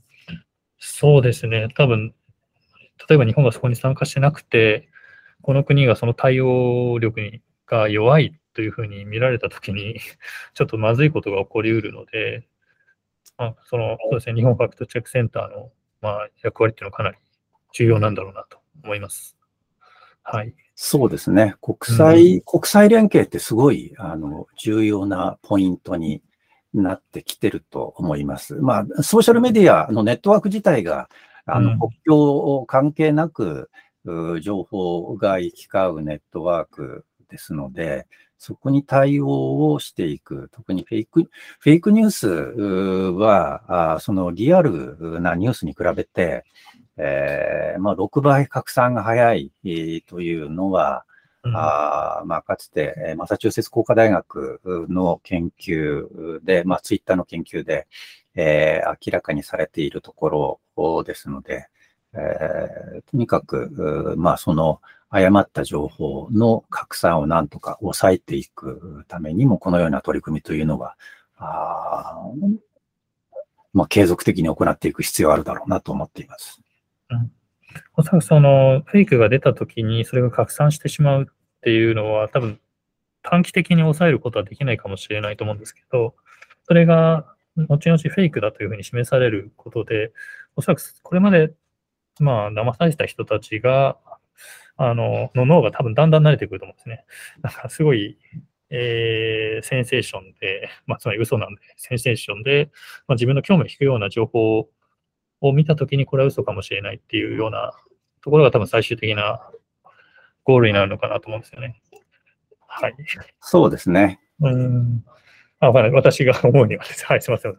そうですね。多分、例えば日本がそこに参加してなくて、この国がその対応力にが弱いというふうに見られたときに、ちょっとまずいことが起こりうるので、まあ、その、そうですね、日本ファクトチェックセンターの、まあ、役割っていうのはかなり重要なんだろうなと思います。はい。そうですね。国際、うん、国際連携ってすごい、あの、重要なポイントになってきてると思います。まあ、ソーシャルメディアのネットワーク自体が、あの、国境関係なく、情報が行き交うネットワークですので、そこに対応をしていく。特にフェイク、フェイクニュースは、あそのリアルなニュースに比べて、えー、まあ、6倍拡散が早いというのは、うん、あまあ、かつて、マサチューセッツ工科大学の研究で、まあ、ツイッターの研究で、えー、明らかにされているところですので、えー、とにかく、まあ、その誤った情報の拡散をなんとか抑えていくためにも、このような取り組みというのは、あまあ、継続的に行っていく必要あるだろうなと思っています。うん、おそらくそのフェイクが出たときにそれが拡散してしまうっていうのは多分短期的に抑えることはできないかもしれないと思うんですけど、それが後々フェイクだというふうに示されることで、おそらくこれまでまあ、騙された人たちが、あの、の脳が多分だんだん慣れてくると思うんですね。なんかすごい、えー、センセーションで、まあ、つまり嘘なんで、センセーションで、まあ、自分の興味を引くような情報を見たときに、これは嘘かもしれないっていうようなところが多分最終的なゴールになるのかなと思うんですよね。はい。そうですね。うん。あ、私が思うにはです。はい、すみません。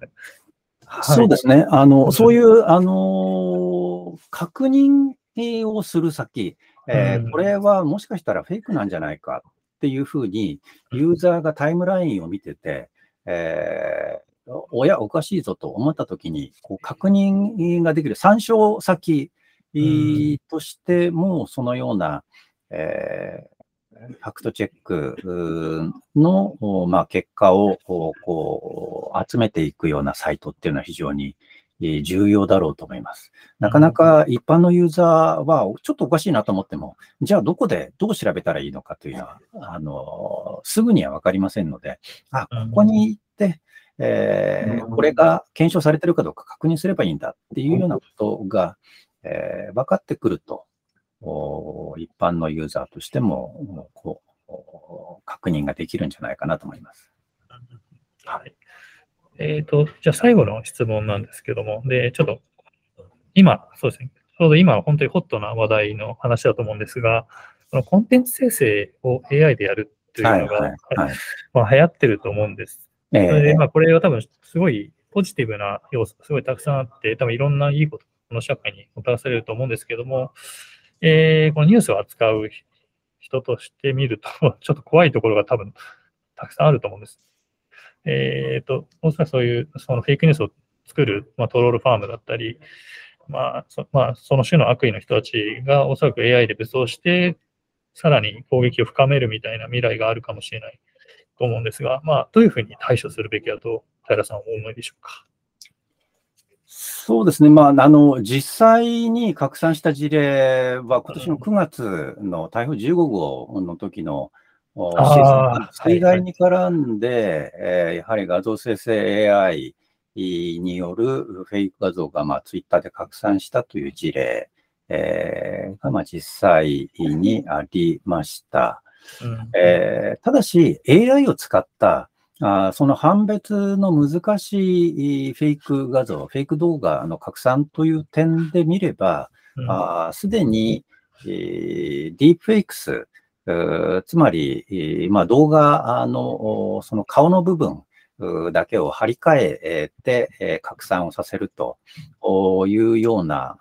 そうですね。あの、そういう、あの、確認をする先、えー、これはもしかしたらフェイクなんじゃないかっていうふうに、ユーザーがタイムラインを見てて、えー、おや、おかしいぞと思ったときに、こう確認ができる参照先としても、そのような、えーファクトチェックの、まあ、結果をこう集めていくようなサイトっていうのは非常に重要だろうと思います。なかなか一般のユーザーはちょっとおかしいなと思っても、じゃあどこでどう調べたらいいのかというのは、あの、すぐにはわかりませんので、あ、ここに行って、えー、これが検証されてるかどうか確認すればいいんだっていうようなことが、えー、分かってくると、一般のユーザーとしてもこう確認ができるんじゃないかなと思います。はい。えっ、ー、と、じゃあ最後の質問なんですけども、で、ちょっと今、そうですね、ちょうど今本当にホットな話題の話だと思うんですが、このコンテンツ生成を AI でやるというのが、はいはいはい、まあ、流行ってると思うんです。えー、それで、まあ、これは多分すごいポジティブな要素すごいたくさんあって、多分いろんないいこと、この社会にもたらされると思うんですけども、えー、このニュースを扱う人としてみると、ちょっと怖いところが多分たくさんあると思うんです。えっ、ー、と、おそらくそういうそのフェイクニュースを作る、まあ、トロールファームだったり、まあそまあ、その種の悪意の人たちがおそらく AI で武装して、さらに攻撃を深めるみたいな未来があるかもしれないと思うんですが、まあ、どういうふうに対処するべきだと、平さんはお思いでしょうか？そうですね、まあ、あの実際に拡散した事例は、今年の9月の台風15号の時の水害に絡んで、えー、やはり画像生成 AI によるフェイク画像が、まあ、ツイッターで拡散したという事例、えー、が、まあ、実際にありました。うん、えー、ただし、AI を使ったあその判別の難しいフェイク画像、フェイク動画の拡散という点で見れば、す、で、に、えー、ディープフェイクス、つまり、まあ、動画のその顔の部分だけを張り替えて拡散をさせるというような、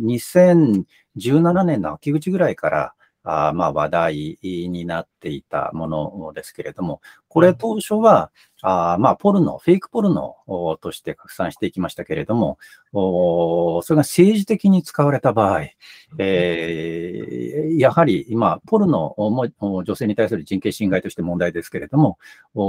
2017年の秋口ぐらいから、あまあ、話題になっていたものですけれども、これ当初は、あまあ、ポルノ、フェイクポルノとして拡散していきましたけれども、それが政治的に使われた場合、えー、やはり今、ポルノも女性に対する人権侵害として問題ですけれども、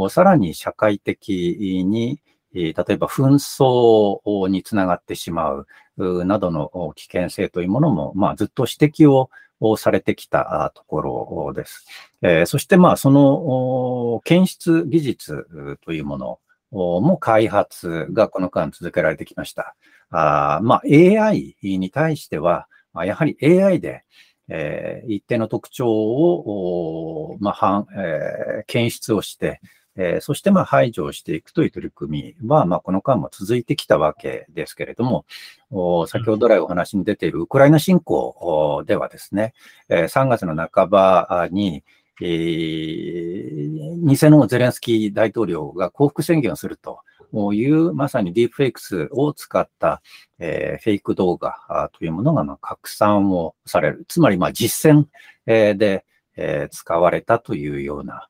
さらに社会的に、例えば紛争につながってしまうなどの危険性というものも、まあ、ずっと指摘ををされてきたところです。え、そして、まあ、その検出技術というものも開発がこの間続けられてきました。あまあ、AI に対しては、やはり AI で、え、一定の特徴を、まあえ、検出をして、えー、そしてまあ排除をしていくという取り組みは、まあ、この間も続いてきたわけですけれども、先ほど来お話に出ているウクライナ侵攻ではですね、えー、3月の半ばに、えー、偽のゼレンスキー大統領が降伏宣言をするという、まさにディープフェイクスを使った、えー、フェイク動画というものがまあ拡散をされる。つまりまあ実践で、えー、使われたというような、あ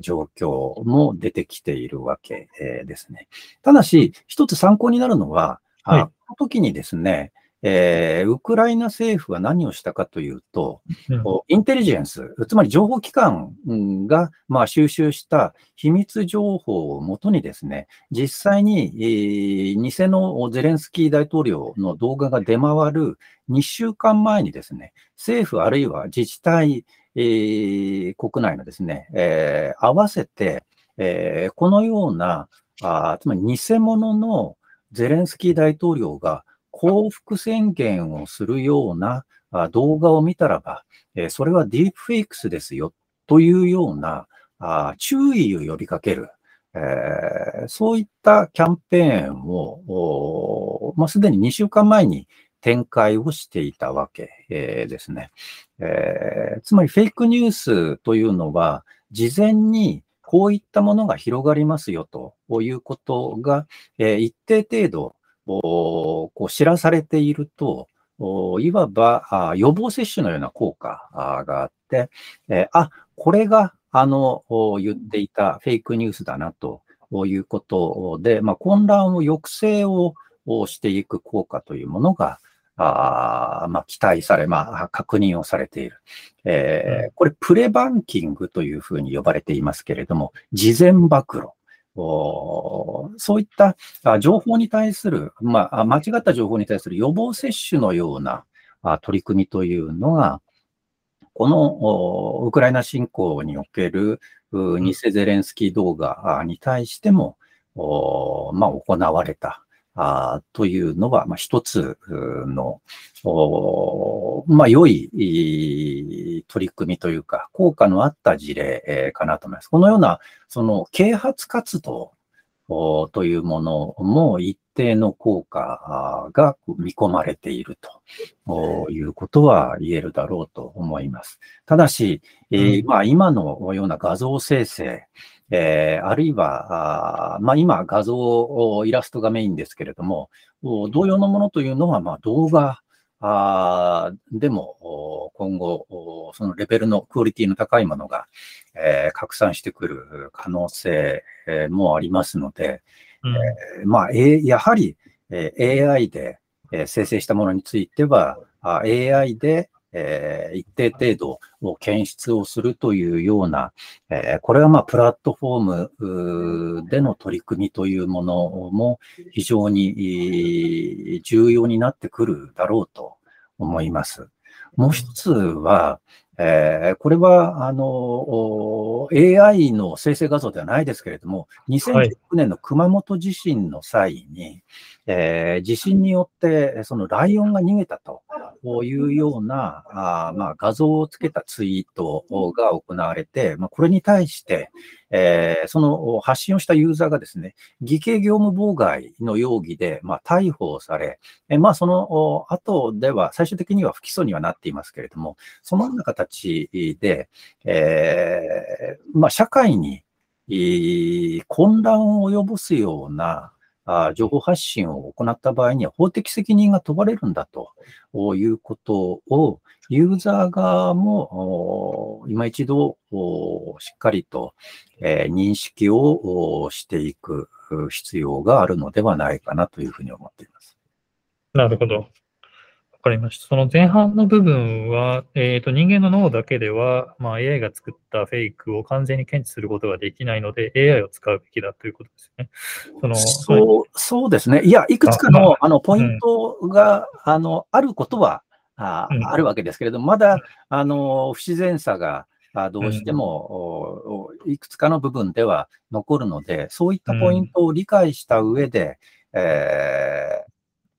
状況も出てきているわけ、えー、ですね。ただし、一つ参考になるのは、はい、あこの時にですね、えー、ウクライナ政府は何をしたかというと、うん、インテリジェンス、つまり情報機関が、まあ、収集した秘密情報をもとにですね、実際に、えー、偽のゼレンスキー大統領の動画が出回る2週間前にですね、政府あるいは自治体、えー、国内のですね、えー、合わせて、えー、このような、あつまり偽物のゼレンスキー大統領が降伏宣言をするような動画を見たらば、それはディープフェイクスですよというような注意を呼びかける、そういったキャンペーンを、まあ、すでに2週間前に展開をしていたわけ、ですね、つまりフェイクニュースというのは、事前にこういったものが広がりますよということが、一定程度こう知らされていると、いわば予防接種のような効果があって、えー、あ、これがあの言っていたフェイクニュースだなということで、まあ、混乱を抑制をしていく効果というものが、あまあ、期待され、まあ、確認をされている。えー、これ、プレバンキングというふうに呼ばれていますけれども、事前暴露。そういった情報に対する、まあ、間違った情報に対する予防接種のような取り組みというのが、このウクライナ侵攻における偽ゼレンスキー動画に対しても、まあ、行われた。あというのは、まあ、一つの、まあ、良い取り組みというか、効果のあった事例かなと思います。このような、その、啓発活動というものも一定の効果が見込まれているということは言えるだろうと思います。ただし、えー、まあ、今のような画像生成、えー、あるいは、あまあ、今、画像、イラストがメインですけれども、同様のものというのは、まあ、動画あでも今後、そのレベルのクオリティの高いものが、えー、拡散してくる可能性もありますので、うん、えー、まあ、えやはり、えー、AI で、え生成したものについては、AI で、えー、一定程度を検出をするというような、えー、これはまあプラットフォームでの取り組みというものも非常に重要になってくるだろうと思います。もう一つは、えー、これは、あの、AI の生成画像ではないですけれども、2019年の熊本地震の際に、はい、えー、地震によって、そのライオンが逃げたというような、あまあ、画像をつけたツイートが行われて、まあ、これに対して、えー、その発信をしたユーザーがですね、偽計業務妨害の容疑で、まあ、逮捕され、えまあ、その後では、最終的には不起訴にはなっていますけれども、そのような形で、えー、まあ、社会に混乱を及ぼすような情報発信を行った場合には法的責任が問われるんだということを、ユーザー側も今一度しっかりと、認識をしていく必要があるのではないかなというふうに思っています。なるほど。かりました。その前半の部分は、えっ、ー、と、人間の脳だけでは、まあ、AI が作ったフェイクを完全に検知することができないので、AI を使うべきだということですね。そのそう、そうですね。いや、いくつかの、あの、ポイントが、うん、あの、あることは、あうん、あるわけですけれども、まだ、あの、不自然さが、どうしても、いくつかの部分では残るので、そういったポイントを理解した上で、えー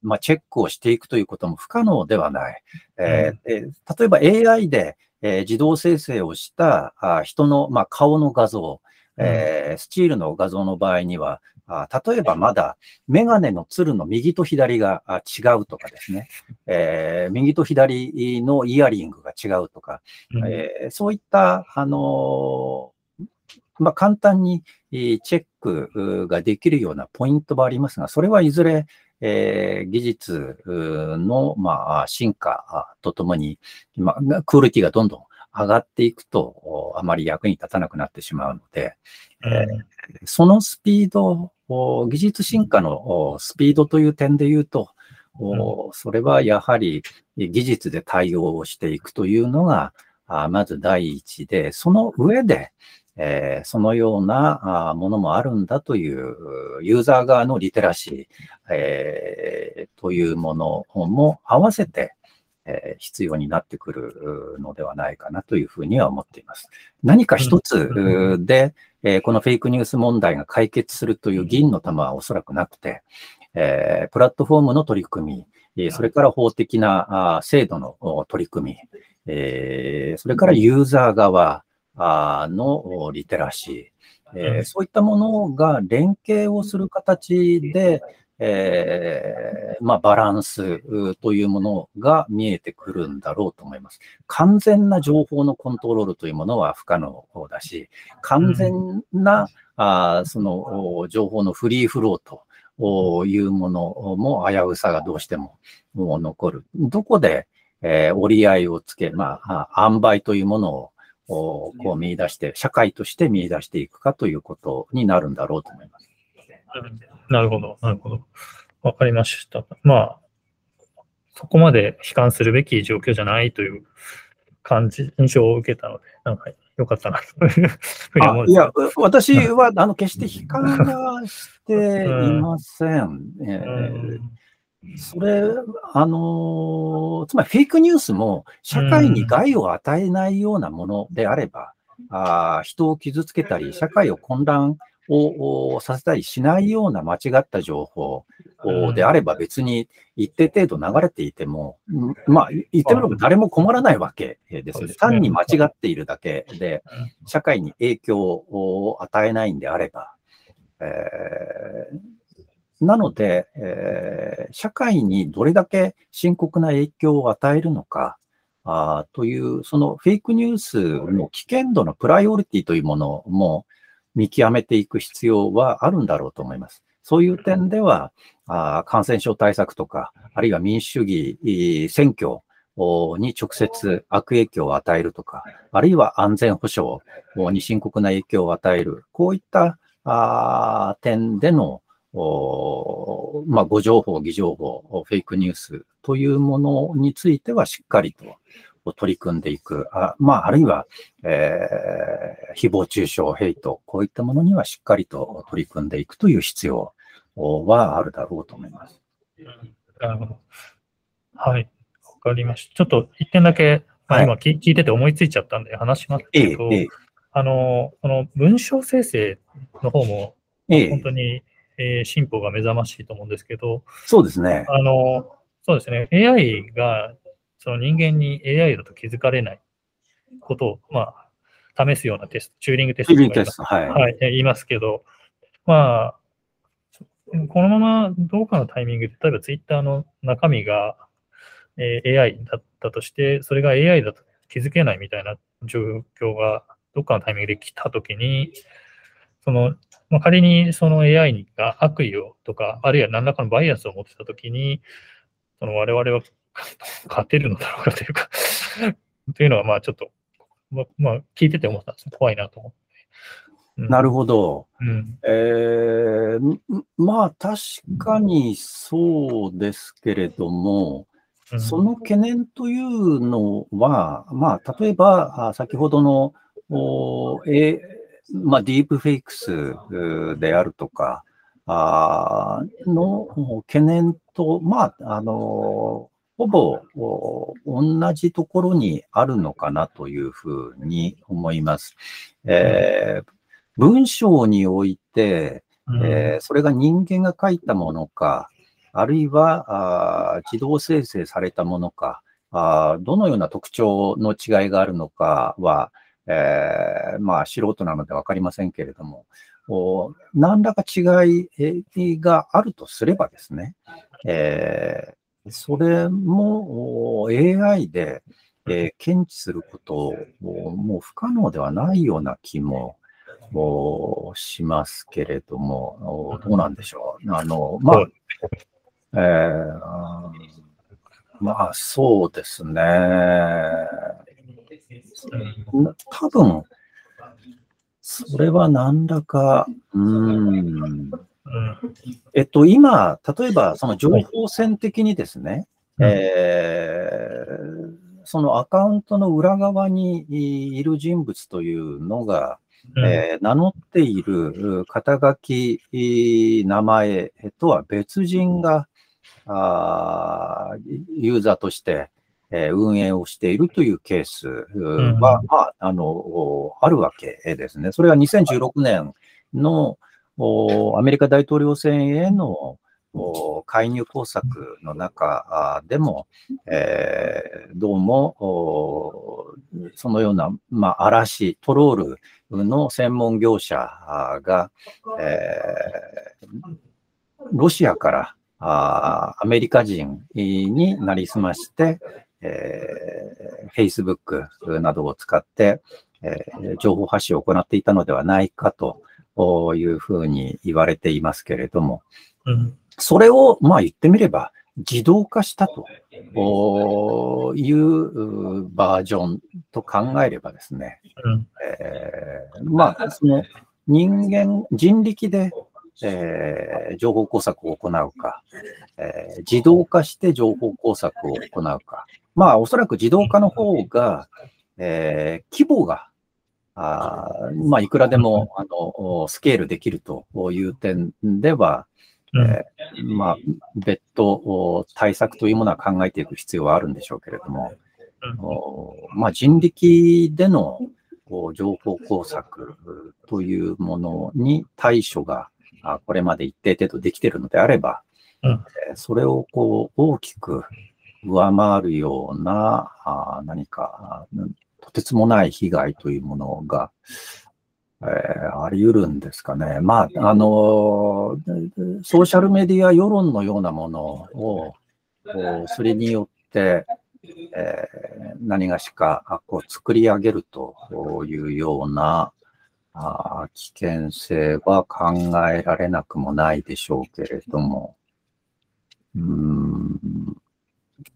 まあ、チェックをしていくということも不可能ではない。えー、例えば AI で、えー、自動生成をしたあ人の、まあ、顔の画像、えー、スチールの画像の場合には、あ例えばまだメガネのつるの右と左が違うとかですね、えー、右と左のイヤリングが違うとか、えー、そういった、あのー、まあ、簡単にチェックができるようなポイントはありますが、それはいずれ、えー、技術の、まあ、進化とともに、まあ、クオリティがどんどん上がっていくと、あまり役に立たなくなってしまうので、うん、えー、そのスピード、技術進化のスピードという点で言うと、うん、それはやはり技術で対応をしていくというのが、まず第一で、その上で、えー、そのようなものもあるんだというユーザー側のリテラシー、えー、というものも合わせて、えー、必要になってくるのではないかなというふうには思っています。何か一つで、えー、このフェイクニュース問題が解決するという銀の玉はおそらくなくて、えー、プラットフォームの取り組み、それから法的な制度の取り組み、えー、それからユーザー側、のリテラシー、えー、そういったものが連携をする形で、えー、まあ、バランスというものが見えてくるんだろうと思います。完全な情報のコントロールというものは不可能だし、完全な、うん、あその情報のフリーフローというものも危うさがどうしてももう残る。どこで、えー、折り合いをつけ、まあ、塩梅というものをこう見出して、社会として見出していくかということになるんだろうと思います。なるほど、なるほど。わかりました。まあ、そこまで悲観するべき状況じゃないという感じ、印象を受けたので、なんか良かったなというふうに思いや、私はあの決して悲観はしていません。えーそれ、あのー、つまりフェイクニュースも社会に害を与えないようなものであれば、うん、あ人を傷つけたり、社会を混乱をさせたりしないような間違った情報であれば別に一定程度流れていても、まあ言ってみれば誰も困らないわけですよね。単に間違っているだけで、社会に影響を与えないんであれば、えーなので、えー、社会にどれだけ深刻な影響を与えるのか、あという、そのフェイクニュースの危険度のプライオリティというものも見極めていく必要はあるんだろうと思います。そういう点では、あ感染症対策とか、あるいは民主主義、選挙に直接悪影響を与えるとか、あるいは安全保障に深刻な影響を与える、こういったあ点でのまあ、誤情報、偽情報、フェイクニュースというものについてはしっかりと取り組んでいく。あまあ、あるいは、えー、誹謗中傷、ヘイト、こういったものにはしっかりと取り組んでいくという必要はあるだろうと思います。なるほど。はい。わかりました。ちょっと一点だけ、はい、今聞いてて思いついちゃったんで話しますけど、ええ、あの、この文章生成の方も、本当にえー、進歩が目覚ましいと思うんですけど、そうですね。あの、そうですね。AI が、その人間に AI だと気づかれないことを、まあ、試すようなテスト、チューリングテストテスト、はい、はい。言いますけど、まあ、このままどうかのタイミングで、例えば Twitter の中身が、えー、AI だったとして、それが AI だと気づけないみたいな状況がどっかのタイミングで来たときに、そのまあ、仮にその AI が悪意をとか、あるいは何らかのバイアスを持ってたときに、その我々は勝てるのだろうかというかというのは、まあちょっと、ままあ、聞いてて思ったんです怖いなと思って。うん、なるほど。うん、えー、まあ確かにそうですけれども、うん、その懸念というのは、まあ例えば先ほどのお、えまあ、ディープフェイクスであるとか、あの懸念と、まあ、あの、ほぼ同じところにあるのかなというふうに思います。えー、文章において、えー、それが人間が書いたものか、あるいはあ自動生成されたものかあ、どのような特徴の違いがあるのかは、えー、まあ素人なので分かりませんけれども、何らか違いがあるとすればですね、えー、それも AI で、えー、検知することをもう不可能ではないような気もしますけれども、どうなんでしょう？あの、まあ、えー、まあ、そうですね。多分、それは何らか、うん。えっと、今、例えば、その情報戦的にですね、えー、そのアカウントの裏側にいる人物というのが、えー、名乗っている肩書き、名前とは別人が、あユーザーとして、えー、運営をしているというケースは、うん、まあ、あの、あるわけですね。それは2016年のアメリカ大統領選への介入工作の中でも、えー、どうも、そのような、まあ、嵐、トロールの専門業者が、えー、ロシアからあアメリカ人になりすまして、えー、Facebook などを使って、えー、情報発信を行っていたのではないかというふうに言われていますけれども、うん、それを、まあ言ってみれば、自動化したというバージョンと考えればですね、うん、えー、まあ、その人間、人力でえー、情報工作を行うか、えー、自動化して情報工作を行うか。まあ、おそらく自動化の方が、えー、規模が、あまあ、いくらでも、あの、スケールできるという点では、えー、まあ、別途対策というものは考えていく必要はあるんでしょうけれども、まあ、人力での情報工作というものに対処がこれまで一定程度できているのであれば、うん、それをこう大きく上回るようなあ何かとてつもない被害というものが、えー、あり得るんですかね。まあ、あのソーシャルメディア世論のようなものを、それによって、えー、何がしかこう作り上げるというようなあ危険性は考えられなくもないでしょうけれども、うん、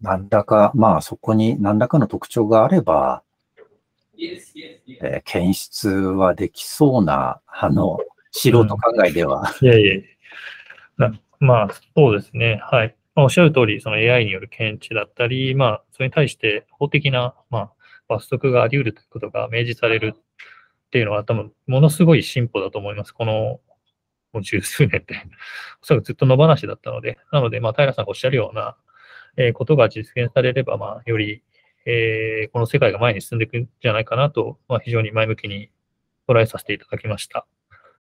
何らか、まあそこに何らかの特徴があれば、えー、検出はできそうな、あの、素人考えでは。うん、いやいやまあ、そうですね。はい。まあ、おっしゃる通り、その AI による検知だったり、まあ、それに対して法的な、まあ、罰則があり得るということが明示されるっていうのは多分ものすごい進歩だと思います。このもう十数年って。おそらくずっと野放しだったので。なので、まあ、平さんがおっしゃるような、え、ことが実現されれば、まあ、より、え、この世界が前に進んでいくんじゃないかなと、まあ、非常に前向きに捉えさせていただきました。